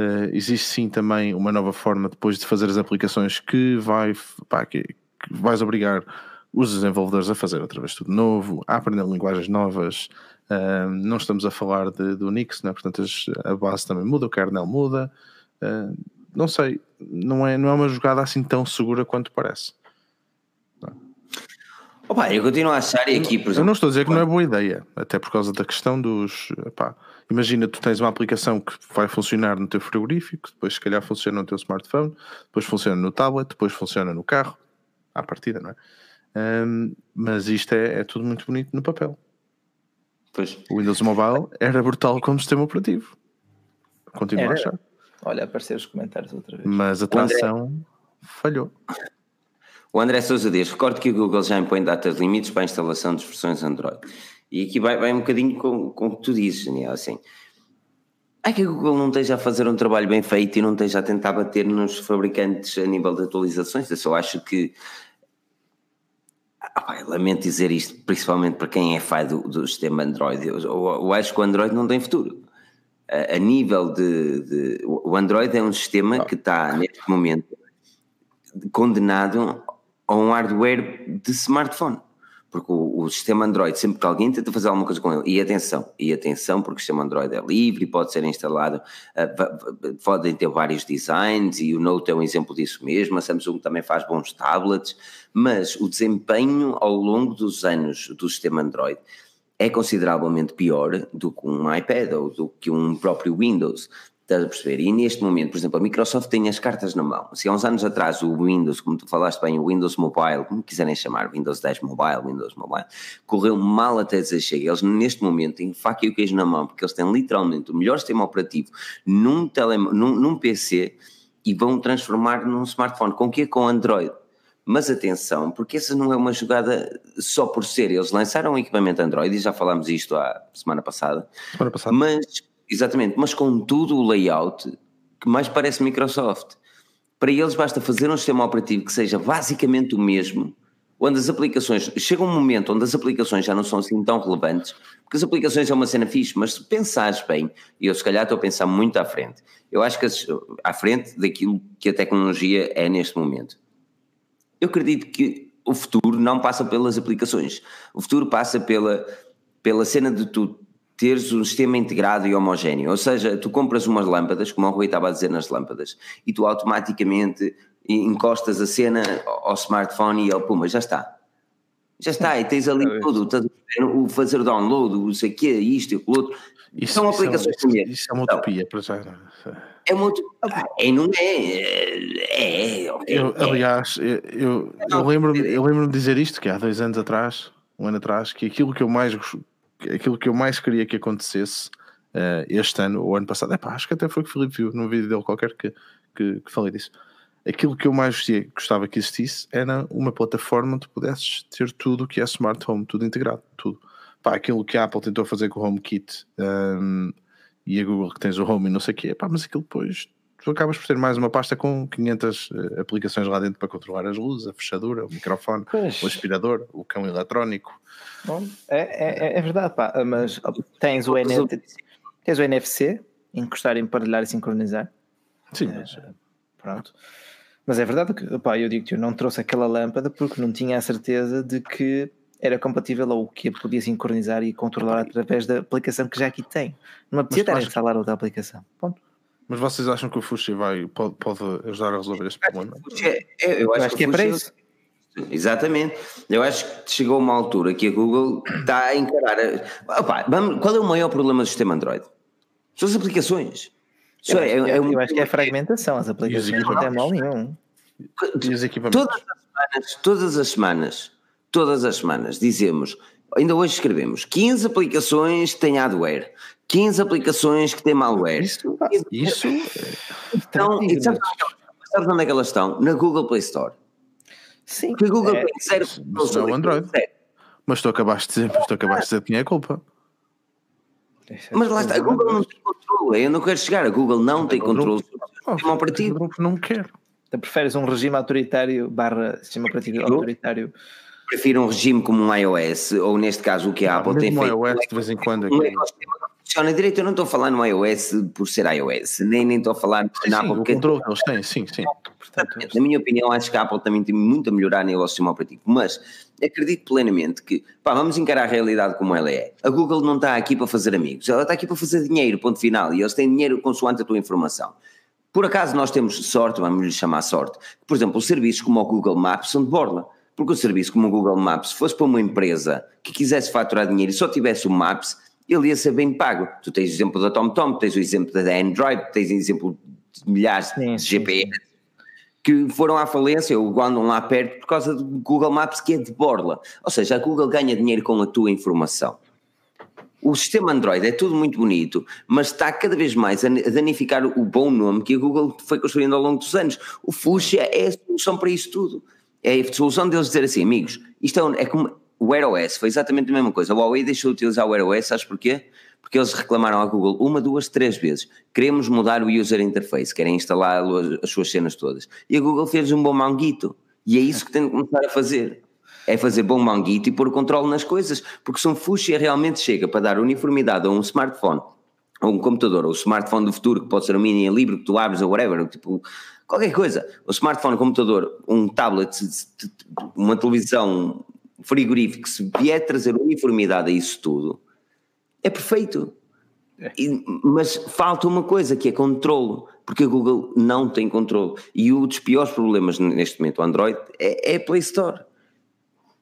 Uh, existe sim também uma nova forma depois de fazer as aplicações que vai pá, que, que vais obrigar os desenvolvedores a fazer outra vez tudo novo, a aprender linguagens novas. Uh, não estamos a falar de, do Nix, né? portanto a base também muda, o kernel muda. Uh, não sei, não é, não é uma jogada assim tão segura quanto parece. Opa, eu continuo a achar, e aqui, por exemplo. Eu não estou a dizer que não é boa ideia, até por causa da questão dos. Imagina, tu tens uma aplicação que vai funcionar no teu frigorífico, depois, se calhar, funciona no teu smartphone, depois funciona no tablet, depois funciona no carro, à partida, não é? Um, mas isto é, é, tudo muito bonito no papel. Pois. O Windows Mobile era brutal como sistema operativo. Continuo era. a achar. Olha, aparecer os comentários outra vez. Mas a tração André... falhou. O André Souza diz: recordo que o Google já impõe datas limites para a instalação de versões Android. E aqui vai, vai um bocadinho com, com o que tu dizes, Daniel. Assim, é que a Google não esteja a fazer um trabalho bem feito e não esteja a tentar bater nos fabricantes a nível de atualizações. Eu só acho que. Ah, lamento dizer isto, principalmente para quem é fã do, do sistema Android. Eu, eu, eu, acho que o Android não tem futuro. A, nível de, de, O Android é um sistema que está, neste momento, condenado a um hardware de smartphone. Porque o, o, sistema Android, sempre que alguém tenta fazer alguma coisa com ele, e atenção, e atenção, porque o sistema Android é livre e pode ser instalado, uh, podem ter vários designs, e o Note é um exemplo disso mesmo, a Samsung também faz bons tablets, mas o desempenho ao longo dos anos do sistema Android é consideravelmente pior do que um iPad ou do que um próprio Windows. Estás a perceber? E neste momento, por exemplo, a Microsoft tem as cartas na mão. Se há uns anos atrás o Windows, como tu falaste bem, o Windows Mobile, como quiserem chamar, Windows 10 Mobile, Windows Mobile, correu mal até dizer chega. Eles neste momento têm faca e o queijo na mão, porque eles têm literalmente o melhor sistema operativo num, tele, num, num PC e vão transformar num smartphone. Com o quê? Com Android. Mas atenção, porque essa não é uma jogada só por ser. Eles lançaram um equipamento Android e já falámos isto a semana passada. Semana passada. Mas Exatamente, mas com tudo o layout que mais parece Microsoft. Para eles basta fazer um sistema operativo que seja basicamente o mesmo, onde as aplicações. Chega um momento onde as aplicações já não são assim tão relevantes, porque as aplicações é uma cena fixe, mas se pensares bem, e eu se calhar estou a pensar muito à frente, eu acho que à frente daquilo que a tecnologia é neste momento. Eu acredito que o futuro não passa pelas aplicações, o futuro passa pela, pela cena de tu teres um sistema integrado e homogéneo. Ou seja, tu compras umas lâmpadas, como o Rui estava a dizer nas lâmpadas, e tu automaticamente encostas a cena ao smartphone e ele, puma, já está. Já está, e tens ali é tudo, o fazer download, o sei quê, isto e o outro. Isso, São aplicações isso, é, isso é uma utopia para já. É uma utopia. É, não é? É, é, eu, é. Aliás, eu, eu, eu lembro-me eu lembro de dizer isto, que há dois anos atrás, um ano atrás, que aquilo que eu mais aquilo que eu mais queria que acontecesse uh, este ano ou ano passado, é pá, acho que até foi que o Filipe viu num vídeo dele qualquer que, que, que falei disso. Aquilo que eu mais gostava que existisse era uma plataforma onde pudesses ter tudo o que é smart home, tudo integrado, tudo. Pá, aquilo que a Apple tentou fazer com o HomeKit um, e a Google que tens o Home e não sei o quê, pá, mas aquilo depois tu acabas por ter mais uma pasta com 500 uh, eh, aplicações lá dentro para controlar as luzes, a fechadura, o microfone, pois. o aspirador, o cão eletrónico. Bom, é, é, é, verdade, pá, mas tens o, NFC, tens o NFC, encostar, emparelhar e sincronizar. Sim, mas... É, pronto. Mas é verdade que pá, eu digo que eu não trouxe aquela lâmpada porque não tinha a certeza de que era compatível ao que podia sincronizar e controlar através da aplicação que já aqui tem. Não me estar a instalar outra aplicação. Ponto. Mas vocês acham que o Fuxi vai, pode, pode ajudar a resolver este problema? É, é, eu, acho, acho que, que é para isso. Exatamente. Eu acho que chegou uma altura que a Google está a encarar. A... Opa, vamos, qual é o maior problema do sistema Android? São as aplicações. Eu, é, é, eu acho que é a fragmentação. As aplicações não têm mal nenhum. Todas as semanas, todas as semanas, todas as semanas, dizemos, ainda hoje escrevemos 15 aplicações que têm hardware, 15 aplicações que têm malware. Isso, isso então, e sabes, sabes onde é que elas estão? Na Google Play Store. Sim. Porque a Google é, zero mas não é o Android. Mas tu acabaste de dizer, mas tu acabaste de dizer que tinha culpa. Mas lá está, a Google não tem controle. Eu não quero chegar, a Google não tem controle sobre o sistema operativo. O grupo não quer. Tu preferes um regime autoritário barra sistema operativo autoritário? Prefiro um regime como um iOS, ou neste caso o que a Apple tem feito. Um iOS de vez em quando. Um ecossistema funciona direito. Eu não estou a falar no iOS por ser iOS, nem nem estou a falar na sim, Apple. o porque- controle que eles têm, sim, sim. Portanto, Na minha opinião, acho que a Apple também tem muito a melhorar do sistema operativo, mas acredito plenamente que, pá, vamos encarar a realidade como ela é. A Google não está aqui para fazer amigos, ela está aqui para fazer dinheiro, ponto final, e eles têm dinheiro consoante a tua informação. Por acaso nós temos sorte, vamos lhe chamar sorte, por exemplo, os serviços como o Google Maps são de borla, porque o serviço como o Google Maps, se fosse para uma empresa que quisesse faturar dinheiro e só tivesse o Maps, ele ia ser bem pago. Tu tens o exemplo da TomTom, tens o exemplo da Android, tens o exemplo de milhares Sim, de sim, GPS que foram à falência ou andam lá perto por causa do Google Maps que é de borla. Ou seja, a Google ganha dinheiro com a tua informação. O sistema Android é tudo muito bonito, mas está cada vez mais a danificar o bom nome que a Google foi construindo ao longo dos anos. O Fuchsia é a solução para isso tudo. É a solução deles dizer assim, amigos, isto é, um- é como o Wear OS, foi exatamente a mesma coisa. A Huawei deixou de utilizar o Wear OS, sabes porquê? Porque eles reclamaram à Google uma, duas, três vezes. Queremos mudar o user interface, querem instalar as suas cenas todas. E a Google fez um bom manguito. E é isso que tem de começar a fazer. É fazer bom manguito e pôr controle nas coisas. Porque se um Fuchsia realmente chega para dar uniformidade a um smartphone, a um computador, ou o smartphone do futuro, que pode ser um mini livre que tu abres ou whatever, tipo, qualquer coisa. O smartphone, um computador, um tablet, uma televisão, um frigorífico, se vier trazer uniformidade a isso tudo, é perfeito. E- mas falta uma coisa que é controlo, porque a Google não tem controlo. E um dos piores problemas neste momento, o Android, é, é a Play Store.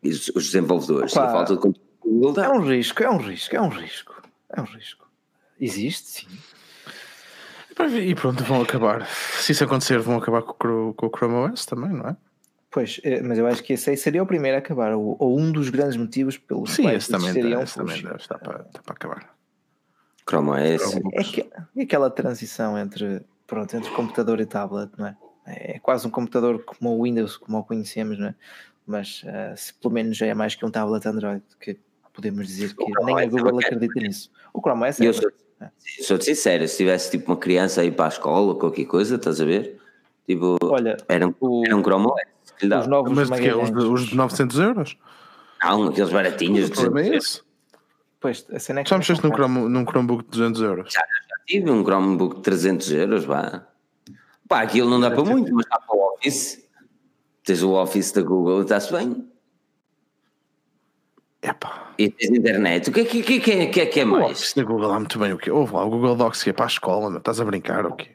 E os, os desenvolvedores, Opa. a falta de dá. É um risco, é um risco, é um risco. É um risco. Existe, sim. E pronto, vão acabar. Se isso acontecer, vão acabar com o, com o Chrome OS também, não é? Pois, eh, mas eu acho que esse aí seria o primeiro a acabar, ou, ou um dos grandes motivos pelos Sim, quais esse também, um esse também deve estar para, está para acabar. Chrome OS. É que, é aquela transição entre, pronto, entre computador e tablet, não é? É quase um computador como o Windows, como o conhecemos, não é? Mas eh, se pelo menos já é mais que um tablet Android, que podemos dizer que nem a é Google bacana. acredita nisso. O Chrome OS é eu sou, sou sincero, se tivesse tipo uma criança aí para a escola ou qualquer coisa, estás a ver? Tipo, Olha, era um, o- era um Chrome OS. que lhe os dava. novos Mas de quê? Os de, os de 900 euros? Não, aqueles baratinhos. O problema é esse. Pois, a cena é que Já não mexeste num. Chrome, num Chromebook de 200 euros? Tive um Chromebook de 300 euros, vá. Pá, aquilo não dá para muito, mas dá para o Office. Tens o Office da Google, está-se bem. Epá. E tens internet. O que é que, que, que, que, que é O mais? Office da Google há muito bem o quê? Lá, o Google Docs que é para a escola, meu. estás a brincar ou quê?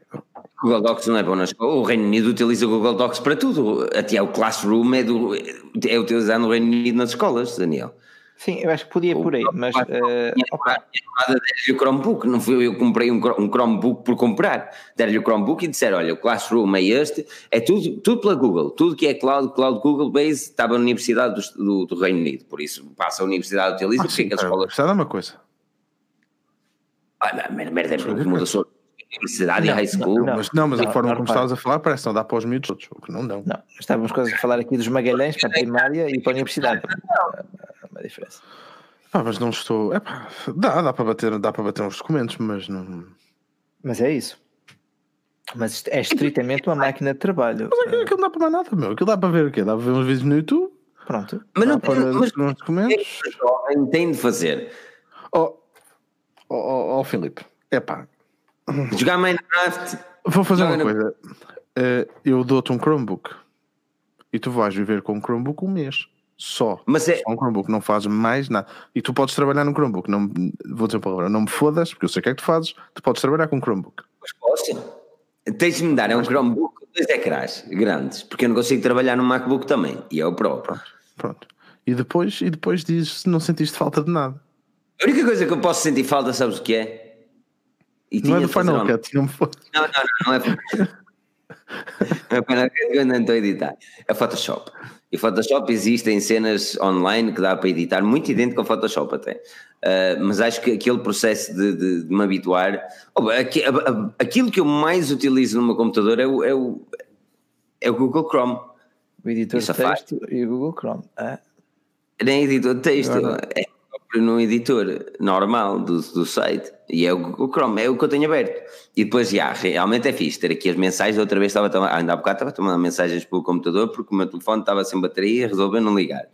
Google Docs não é bom na escola. O Reino Unido utiliza o Google Docs para tudo. Até o Classroom é, do, é utilizado no Reino Unido nas escolas, Daniel. Sim, eu acho que podia ir por aí, mas eh, opa, namorada deram-lhe o Chromebook, não fui eu que comprei um, um Chromebook por comprar. Deram-lhe o Chromebook e disseram: Olha, o Classroom é este, é tudo, tudo pela Google, tudo que é cloud, cloud Google Base, estava na Universidade do, do, do Reino Unido, por isso passa a Universidade, utiliza, Ah, porque é sim. Está a dar uma coisa. Olha, merda, merda, é muda só Universidade e Não, High School. não, mas não, mas a não, forma não, como estavas a falar parece que não dá para os miúdos todos. O que não dão. não, estávamos quase a falar aqui dos Magalhães para a primária e para a universidade. É uma diferença. Pá, mas não estou. Epá, dá, dá para bater, dá para bater uns documentos, mas não. Mas é isso. Mas é estritamente uma máquina de trabalho. Mas aquilo, aquilo não dá para mais nada, meu. Aquilo dá para ver o quê? Dá para ver uns vídeos no YouTube, Pronto. Mas não dá para tem, ver mas uns o que é documentos. jovem tem de fazer? Oh, oh, oh, oh Filipe, epá, Jogar Minecraft? vou fazer Joga uma no- coisa. Eh, eu dou-te um Chromebook e tu vais viver com um Chromebook um mês. Só. Mas é, Só um Chromebook, não fazes mais nada. E tu podes trabalhar no Chromebook. Não, vou dizer uma palavra, não me fodas, porque eu sei o que é que tu fazes. Tu podes trabalhar com um Chromebook. Mas posso? Tens de me dar, é um Chromebook com dois ecrãs grandes, porque eu não consigo trabalhar no MacBook também, e é o Pro. Pronto. E depois, e depois dizes não sentiste falta de nada. A única coisa que eu posso sentir falta, sabes o que é? E Não é do Final Cut, não me. Não, não, não, não é. Não é Final Cut que eu não estou a editar. É Photoshop. E Photoshop existem cenas online que dá para editar, muito idêntico ao Photoshop até. Ah, mas acho que aquele processo de, de- de me habituar. Oh, aqui- a- a- aquilo que eu mais utilizo no meu computador é o, é o, é o Google Chrome. O editor de é fácil. texto e o Google Chrome. Ah, Nem editor de texto, Agora- é próprio no editor normal do, do site. E é o Google Chrome, é o que eu tenho aberto. E depois, já, realmente é fixe ter aqui as mensagens. Outra vez estava a tomar, ainda há bocado estava a tomar mensagens pelo computador porque o meu telefone estava sem bateria e resolveu não ligar.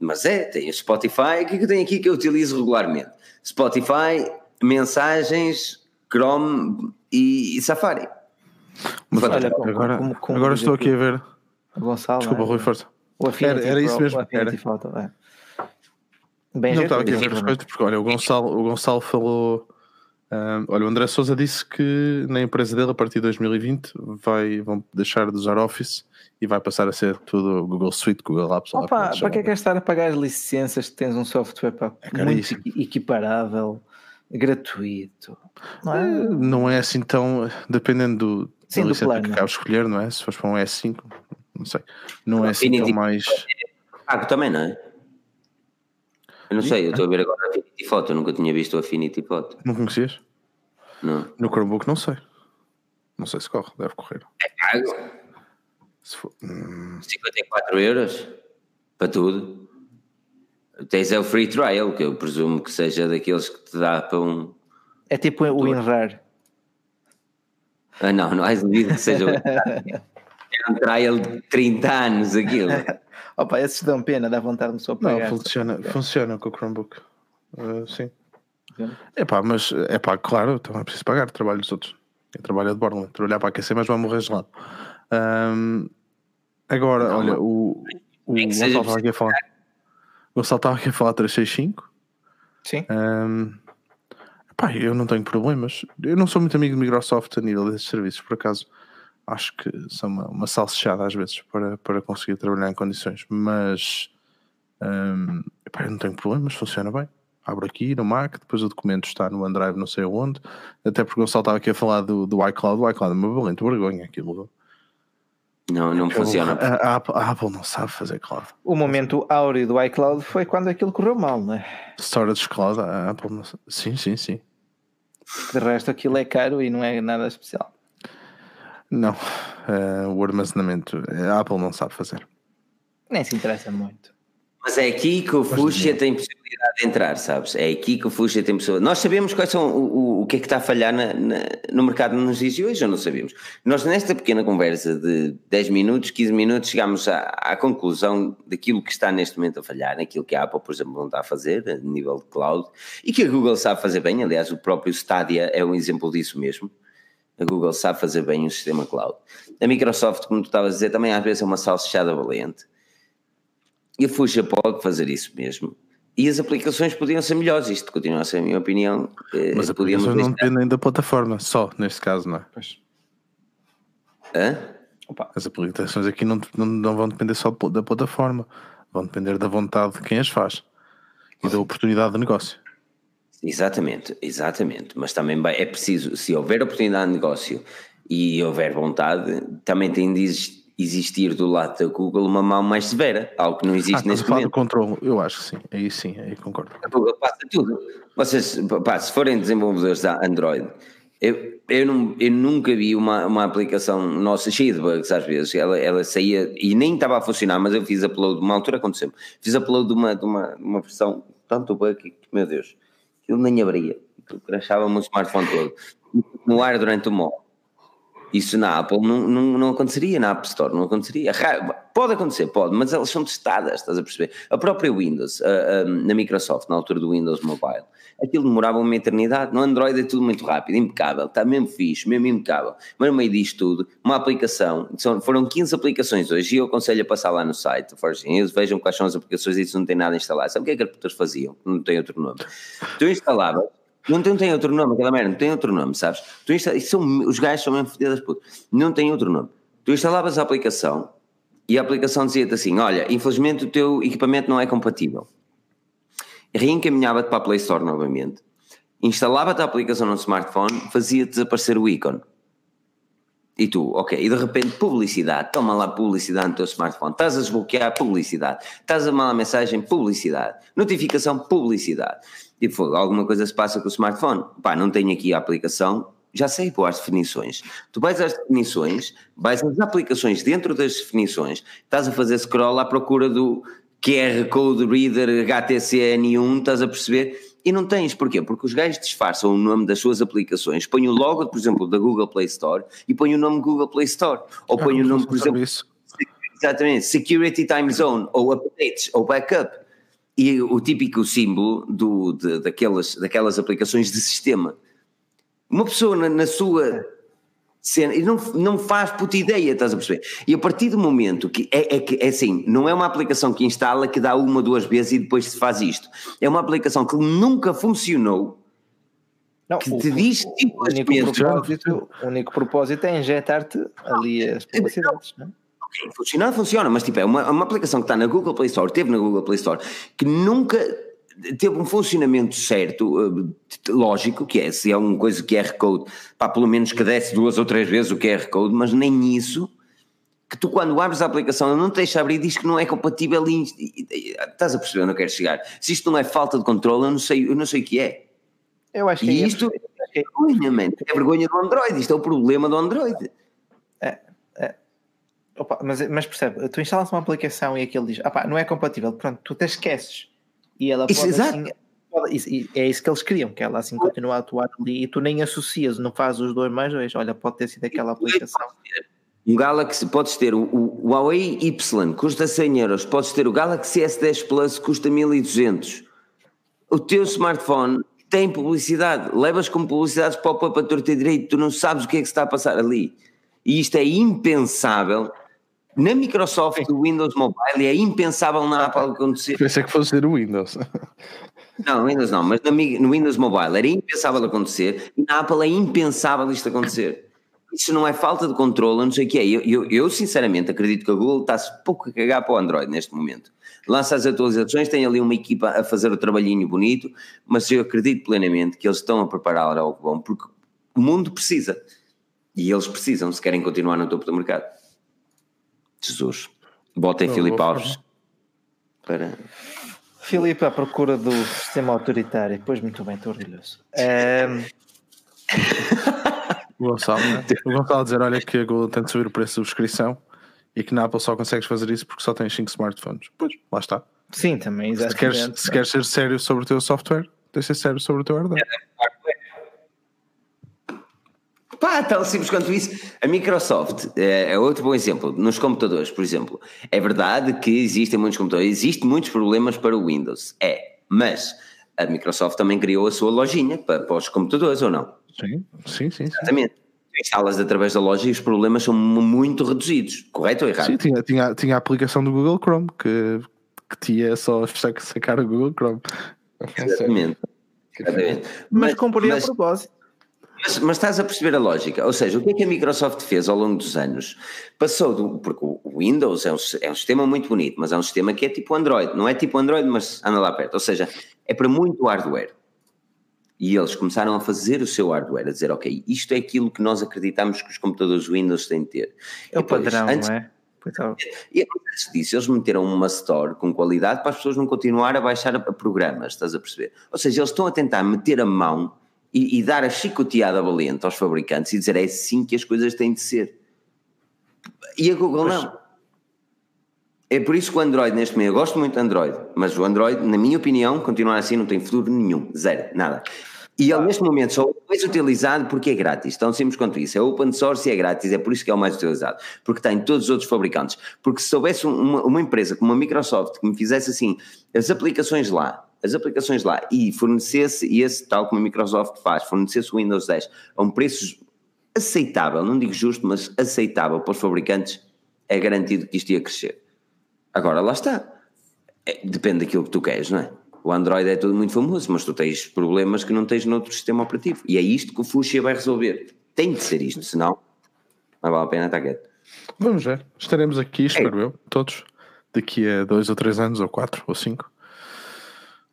Mas é, tem o Spotify, o que é que eu tenho aqui que eu utilizo regularmente? Spotify, mensagens, Chrome e, e Safari. Mas Olha, como- agora, como- como agora estou aqui. a ver. O Gonçalo. Desculpa, é? Rui, força. O Era- era isso mesmo, O era. Photo, é. Bem não estava aqui a ver coisas, porque olha, o Gonçalo, o Gonçalo falou. ah, olha, o André Souza disse que na empresa dele, a partir de 2020, vai, vão deixar de usar Office e vai passar a ser tudo Google Suite, Google Apps. Opa, se para que é que é estar a pagar as licenças que tens um software pá, É muito equiparável, gratuito? Não Eh, é? Não é assim tão. Dependendo do, Sim, da do licença que acabas de escolher, não é? Se fores para um S5, não sei. Não é assim tão mais. Pago também, não é? Eu não sei, eu estou a ver agora a Affinity Photo, eu nunca tinha visto o Affinity Photo. Não conhecias? Não. No Chromebook, não sei. Não sei se corre, deve correr. É pago? Se for- hum, 54 euros para tudo. Tens é o free trial, que eu presumo que seja daqueles que te dá para um. É tipo o WinRAR. Ah, não, não hás duvido que seja. o- é um trial de 30 anos aquilo. Opa, esses dão pena, dá vontade de me só não, pagar. funciona, funciona com o Chromebook. Uh, sim. É pá, mas é pá, claro, então é preciso pagar. Trabalho dos outros. Eu trabalho de Borland. Trabalhar para aquecer, mas vai morrer gelado. Ahm, agora, Não, olha, mas- o, o Gonçalo estava aqui a falar. O Gonçalo estava aqui a falar 365. Sim. Ahm, pá, eu não tenho problemas. Eu não sou muito amigo de Microsoft a nível desses serviços, por acaso. Acho que são uma, uma salsichada às vezes para, para conseguir trabalhar em condições, mas ahm, pá, eu não tenho problemas, funciona bem. Abro aqui no Mac, depois o documento está no OneDrive, não sei onde. Até porque o Gonçalo estava aqui a falar do, do iCloud. O iCloud é uma valente vergonha aquilo. Não, não funciona. A, a Apple, a Apple não sabe fazer cloud. O momento áureo do iCloud foi quando aquilo correu mal, não é? Storage cloud, a Apple não sabe. Sim, sim, sim. De resto, aquilo é caro e não é nada especial. Não, eh, o armazenamento, a Apple não sabe fazer. Nem se interessa muito. Mas é aqui que o Fuchsia tem possibilidade de entrar, sabes? É aqui que o Fuchsia tem possibilidade. Nós sabemos quais são o, o, o que é que está a falhar na- na- no mercado nos dias de hoje, ou não sabemos? Nós, nesta pequena conversa de 10 minutos, 15 minutos, chegámos à, à conclusão daquilo que está neste momento a falhar, naquilo que a Apple, por exemplo, não está a fazer, a nível de cloud, e que a Google sabe fazer bem. Aliás, o próprio Stadia é um exemplo disso mesmo. A Google sabe fazer bem o sistema cloud. A Microsoft, como tu estavas a dizer, também às vezes é uma salsichada valente. E a Fuchsia pode fazer isso mesmo. E as aplicações podiam ser melhores. Isto continua a ser a minha opinião. Eh, Mas as aplicações não dependem da plataforma, só neste caso, não é? Pois. Hã? Opa, As aplicações aqui não, não, não vão depender só da plataforma, vão depender da vontade de quem as faz e da oportunidade de negócio. Exatamente, exatamente. Mas também é preciso, se houver oportunidade de negócio e houver vontade, também tem de exis- existir do lado da Google uma mão mais severa, algo que não Ah, existe estás a neste momento. controle, eu acho que sim, aí sim, aí concordo. A Google passa tudo. Vocês, pá, se forem desenvolvedores da Android, eu, eu, não, eu nunca vi uma, uma aplicação nossa cheia de bugs às vezes. Ela, ela saía e nem estava a funcionar, mas eu fiz upload, uma altura aconteceu fiz upload de uma, de uma, uma versão, tanto bug que, meu Deus, aquilo nem abria. Aquilo crashava-me o smartphone todo. No ar durante uma hora. Isso na Apple não, não, não aconteceria, na App Store não aconteceria. Pode acontecer, pode, mas elas são testadas, estás a perceber? A própria Windows, a- a- na Microsoft, na altura do Windows Mobile, aquilo demorava uma eternidade. No Android é tudo muito rápido, impecável, está mesmo fixe, mesmo impecável. Mas no meio disto tudo, uma aplicação, são- foram 15 aplicações hoje e eu aconselho a passar lá no site, Forge News, vejam quais são as aplicações e isso não tem nada instalado. Sabe o que é que as putas faziam? Não tem outro nome. Tu instalava não tem, tem outro nome, aquela merda, não tem outro nome, sabes? Tu insta- isso são, os gajos são mesmo fodidas puto. Não tem outro nome. Tu instalavas a aplicação e a aplicação dizia-te assim: olha, infelizmente o teu equipamento não é compatível. Reencaminhava-te para a Play Store novamente, instalava-te a aplicação no smartphone, fazia desaparecer o ícone. E tu, ok, e de repente publicidade, toma lá publicidade no teu smartphone, estás a desbloquear publicidade, estás a mandar mensagem, publicidade, notificação, publicidade. Fogo, alguma coisa se passa com o smartphone. Pá, não tenho aqui a aplicação, já sei pôr as definições. Tu vais às definições, vais às aplicações dentro das definições, estás a fazer scroll à procura do QR Code Reader HTCN1, estás a perceber? E não tens, porquê? Porque os gajos disfarçam o nome das suas aplicações, põem o logo, por exemplo, da Google Play Store e põem o nome Google Play Store. Ou põem o nome, por exemplo, isso. exatamente, Security Time Zone, ou Updates, ou Backup. E o típico símbolo do, de, daquelas, daquelas aplicações de sistema. Uma pessoa na, na sua cena e não, não faz puta ideia, estás a perceber? E a partir do momento que é, é, que é assim, não é uma aplicação que instala que dá uma, duas vezes e depois se faz isto. É uma aplicação que nunca funcionou. Não, que o, te diz o, tipo o, único propósito, o único propósito é injetar-te ali as publicidades, não é? Ok, funcionar funciona, mas tipo, é uma, uma aplicação que está na Google Play Store, teve na Google Play Store, que nunca teve um funcionamento certo, eh, lógico, que é, se é uma coisa QR Code, pá, pelo menos que desce duas ou três vezes o QR Code, mas nem isso, que tu quando abres a aplicação não te deixa abrir e diz que não é compatível e, e, e, estás a perceber onde eu quero chegar. Se isto não é falta de controle, eu não sei, eu não sei o que é. Eu acho que e é isto é vergonha, man. é vergonha do Android, isto é o problema do Android. Opa, mas, mas percebe, tu instalas uma aplicação e aquilo diz, ah não é compatível, pronto, tu te esqueces e ela Isso, pode exato. assim, pode- é isso que eles queriam, que ela assim continua a atuar ali e tu nem associas, não fazes os dois mais dois. Olha, pode ter sido aquela aplicação. Um Galaxy, podes ter o, o Huawei Y, custa 100 euros, podes ter o Galaxy S10 Plus, custa 1200. O teu smartphone tem publicidade, levas como publicidades pop-up a torta e direito, tu não sabes o que é que se está a passar ali. E isto é impensável. Na Microsoft, o Windows Mobile, é impensável na Apple acontecer. Pensei que fosse ser o Windows. Não, Windows não, mas no, Windows Mobile era impensável acontecer e na Apple é impensável isto acontecer. Isso não é falta de controle, não sei o que é. Eu, eu, eu, sinceramente acredito que a Google está-se pouco a cagar para o Android neste momento. Lança as atualizações, tem ali uma equipa a fazer o trabalhinho bonito, mas eu acredito plenamente que eles estão a preparar algo bom, porque o mundo precisa. E eles precisam, se querem continuar no topo do mercado. Jesus. Botem Filipe Alves para. Filipe à procura do sistema autoritário. Pois muito bem, estou orgulhoso. Ehm, O Gonçalo, né? O Gonçalo dizer: olha, que a Google tem de subir o preço de subscrição e que na Apple só consegues fazer isso porque só tens 5 smartphones. Pois, lá está. sim, também, Se exatamente. queres, se queres ser sério sobre o teu software, tens de ser sério sobre o teu hardware. Pá, tão simples quanto isso. A Microsoft é, é outro bom exemplo. Nos computadores, por exemplo. É verdade que existem muitos computadores, existem muitos problemas para o Windows. É, mas a Microsoft também criou a sua lojinha para, para os computadores, ou não? Sim, sim, sim. Exatamente. Tu instalas através da loja e os problemas são mu- muito reduzidos. Correto ou errado? Sim, tinha, tinha, tinha a aplicação do Google Chrome que, que tinha só sac- sacar o Google Chrome. Exatamente. Exatamente. Mas comprei a mas- propósito. Mas, mas estás a perceber a lógica? Ou seja, o que é que a Microsoft fez ao longo dos anos? Passou do. Porque o Windows é um, é um sistema muito bonito, mas é um sistema que é tipo Android. Não é tipo Android, mas anda lá perto. Ou seja, é para muito hardware. E eles começaram a fazer o seu hardware, a dizer, ok, isto é aquilo que nós acreditamos que os computadores Windows têm de ter. É o depois, padrão, antes- não é? É. e antes disso, eles meteram uma store com qualidade para as pessoas não continuar a baixar a programas, estás a perceber? Ou seja, eles estão a tentar meter a mão e, e dar a chicoteada valente aos fabricantes e dizer é assim que as coisas têm de ser. E a Google não. É por isso que o Android neste momento, eu gosto muito de Android, mas o Android, na minha opinião, continuar assim não tem futuro nenhum, zero, nada. E ele neste momento só é o mais utilizado porque é grátis, tão simples quanto isso. É open source e é grátis, é por isso que é o mais utilizado, porque tem todos os outros fabricantes. Porque se houvesse uma, uma empresa como a Microsoft que me fizesse assim, as aplicações lá, as aplicações lá e fornecesse esse, tal como a Microsoft faz, fornecesse o Windows 10 a um preço aceitável, não digo justo, mas aceitável para os fabricantes, é garantido que isto ia crescer. Agora, lá está. É, depende daquilo que tu queres, não é? O Android é tudo muito famoso, mas tu tens problemas que não tens noutro sistema operativo. E é isto que o Fuchsia vai resolver. Tem de ser isto, senão não vale a pena estar quieto. Vamos ver. Estaremos aqui, espero eu, todos, daqui a dois ou três anos, ou quatro, ou cinco,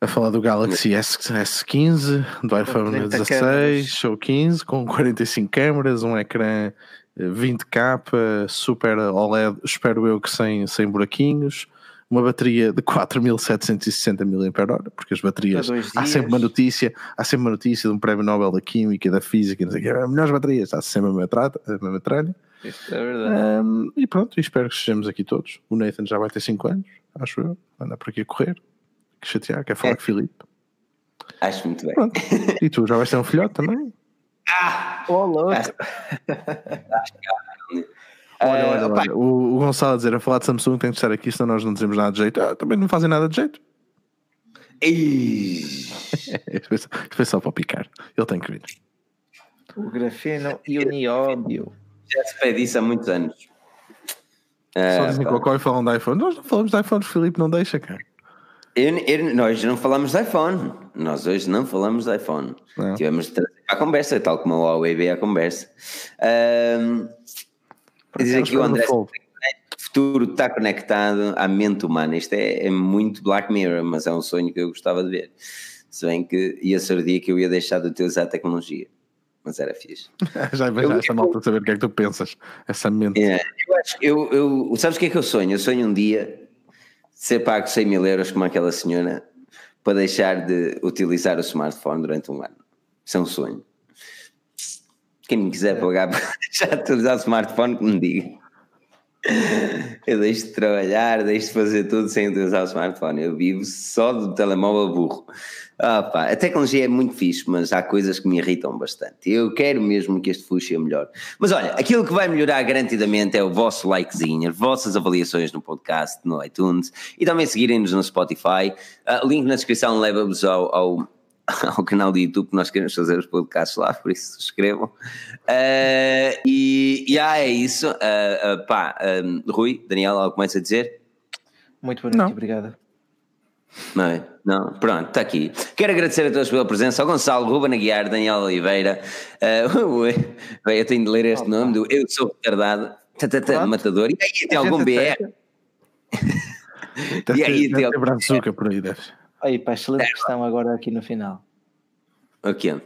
a falar do Galaxy S, S15, do iPhone 30 16 ou 15, com 45 câmeras, um ecrã eh, 20K, super OLED, espero eu que sem, sem buraquinhos, uma bateria de 4760 mAh, porque as baterias, há sempre uma notícia, há sempre uma notícia de um prémio Nobel da Química, da Física, não sei o quê, melhores baterias, há sempre a mesma trata- a mesma tralha. Isto é verdade. Um, e pronto, espero que estejamos aqui todos. O Nathan já vai ter 5 anos, acho eu. Anda por aqui a correr. Que chatear, quer falar É. com o Filipe. Acho muito bem. Pronto. E tu já vais ter um filhote também? Oh, louco. Olha, Ah, olha, opa, olha. O, o Gonçalo a dizer a falar de Samsung tem de estar aqui, senão nós não dizemos nada de jeito. Ah, também não fazem nada de jeito. Isto foi só para picar. Ele tem que vir. O grafeno e o nióbio. Já se pede isso há muitos anos. Só dizem Cocó e falam de iPhone. Nós não falamos de iPhone, Filipe não deixa, cara. Eu, eu, nós não falamos de iPhone. Nós hoje não falamos de iPhone. Não. Tivemos de trazer a conversa, tal como a Huawei veio à conversa. Um, diz aqui o André o futuro está conectado à mente humana. Isto é, é, muito Black Mirror, mas é um sonho que eu gostava de ver. Se bem que ia ser o dia que eu ia deixar de utilizar a tecnologia. Mas era fixe. já vejo essa malta saber o que é que tu pensas. Essa mente. É, eu acho, eu, eu, sabes o que é que eu sonho? Eu sonho um dia ser pago 100 mil euros como aquela senhora para deixar de utilizar o smartphone durante um ano. Isso é um sonho. Quem me quiser pagar para deixar de utilizar o smartphone, que me diga. Eu deixo de trabalhar, deixo de fazer tudo sem utilizar o smartphone. Eu vivo só do telemóvel burro. Ah, pá, a tecnologia é muito fixe, mas há coisas que me irritam bastante. Eu quero mesmo que este fuxe melhor. Mas olha, aquilo que vai melhorar garantidamente é o vosso likezinho, as vossas avaliações no podcast, no iTunes e também seguirem-nos no Spotify. Uh, link na descrição leva-vos ao, ao, ao, canal do YouTube que nós queremos fazer os podcasts lá, por isso subscrevam. Uh, e, e ah, é isso. Uh, pá, um, Rui, Daniel, algo mais a dizer? Muito boa noite, obrigado. Não é? Não, pronto, está aqui. Quero agradecer a todos pela presença, ao Gonçalo, Ruben Aguiar, Daniel Oliveira. Uh, eu tenho de ler este nome do Eu Sou Retardado, tatata, Matador. E aí tem algum BR? e aí tem algum brazuca por aí, deve. Aí, pá, excelente questão agora aqui no final. O quê?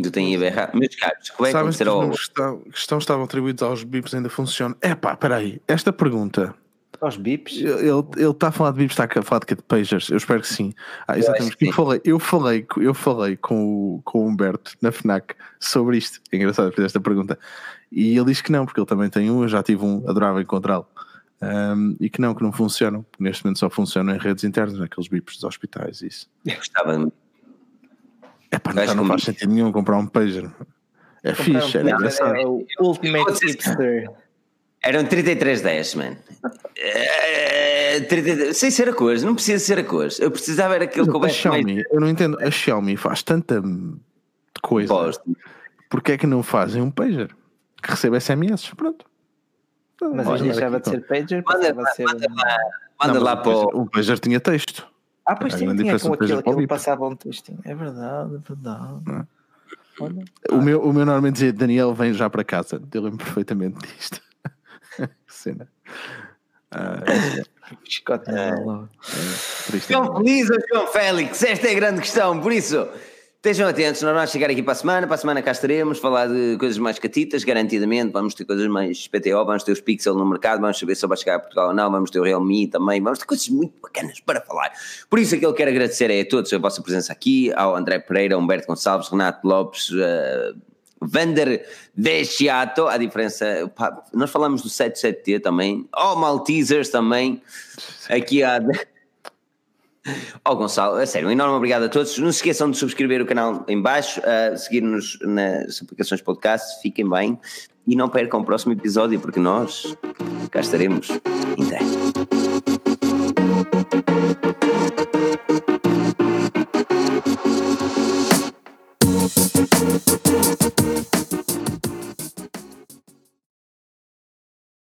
Tu tens IBR? Meus caros, como é que acontecer ao... questão, questão estavam atribuídos aos bips ainda funciona. É pá, espera aí, esta pergunta aos bips? Ele está a falar de bips, está a falar de que de pagers, eu espero que sim. Ah, exatamente. Eu, eu, falei, eu falei, eu falei com, o, com o Humberto na FNAC sobre isto. É engraçado fazer esta pergunta. E ele disse que não, porque ele também tem um, eu já tive um, adorava encontrá-lo. Um, e que não, que não funcionam. Neste momento só funcionam em redes internas, naqueles bips dos hospitais. Isso. Eu gostava. É pá, não, não faz sentido nenhum comprar um pager. É fixe, é engraçado. É o Ultimate Hipster. Eram 3310, mano. É, 33, sem ser a cores, não precisa ser a cores. Eu precisava era aquele que Xiaomi, mais... Eu não entendo, a Xiaomi faz tanta coisa. Posto. Porque é que não fazem um pager que recebe SMS? Pronto. Mas Olha, deixava de ser pager, manda, lá, ser... manda lá, manda não, lá para o. O pager tinha texto. Ah, pois tinha, tinha com aquele que ele passava um textinho. É verdade, é verdade. Não. Olha. O, meu, o meu normalmente dizia Daniel vem já para casa. Eu lembro perfeitamente disto. cena. Ah, Chicote é, é, João Feliz ou João Félix? Esta é a grande questão, por isso estejam atentos, nós vamos chegar aqui para a semana, para a semana cá estaremos, falar de coisas mais catitas, garantidamente, vamos ter coisas mais PTO, vamos ter os Pixel no mercado, vamos saber se vai chegar a Portugal ou não, vamos ter o Realme também, vamos ter coisas muito bacanas para falar. Por isso aquilo que quero agradecer é a todos a vossa presença aqui, ao André Pereira, Humberto Gonçalves, Renato Lopes, uh, Vander Desciato, a diferença, pá, nós falamos do 77T também, oh Maltesers também, aqui há... Oh Gonçalo, a sério, um enorme obrigado a todos. Não se esqueçam de subscrever o canal em baixo, uh, seguir-nos nas aplicações podcast, fiquem bem e não percam o próximo episódio porque nós cá estaremos em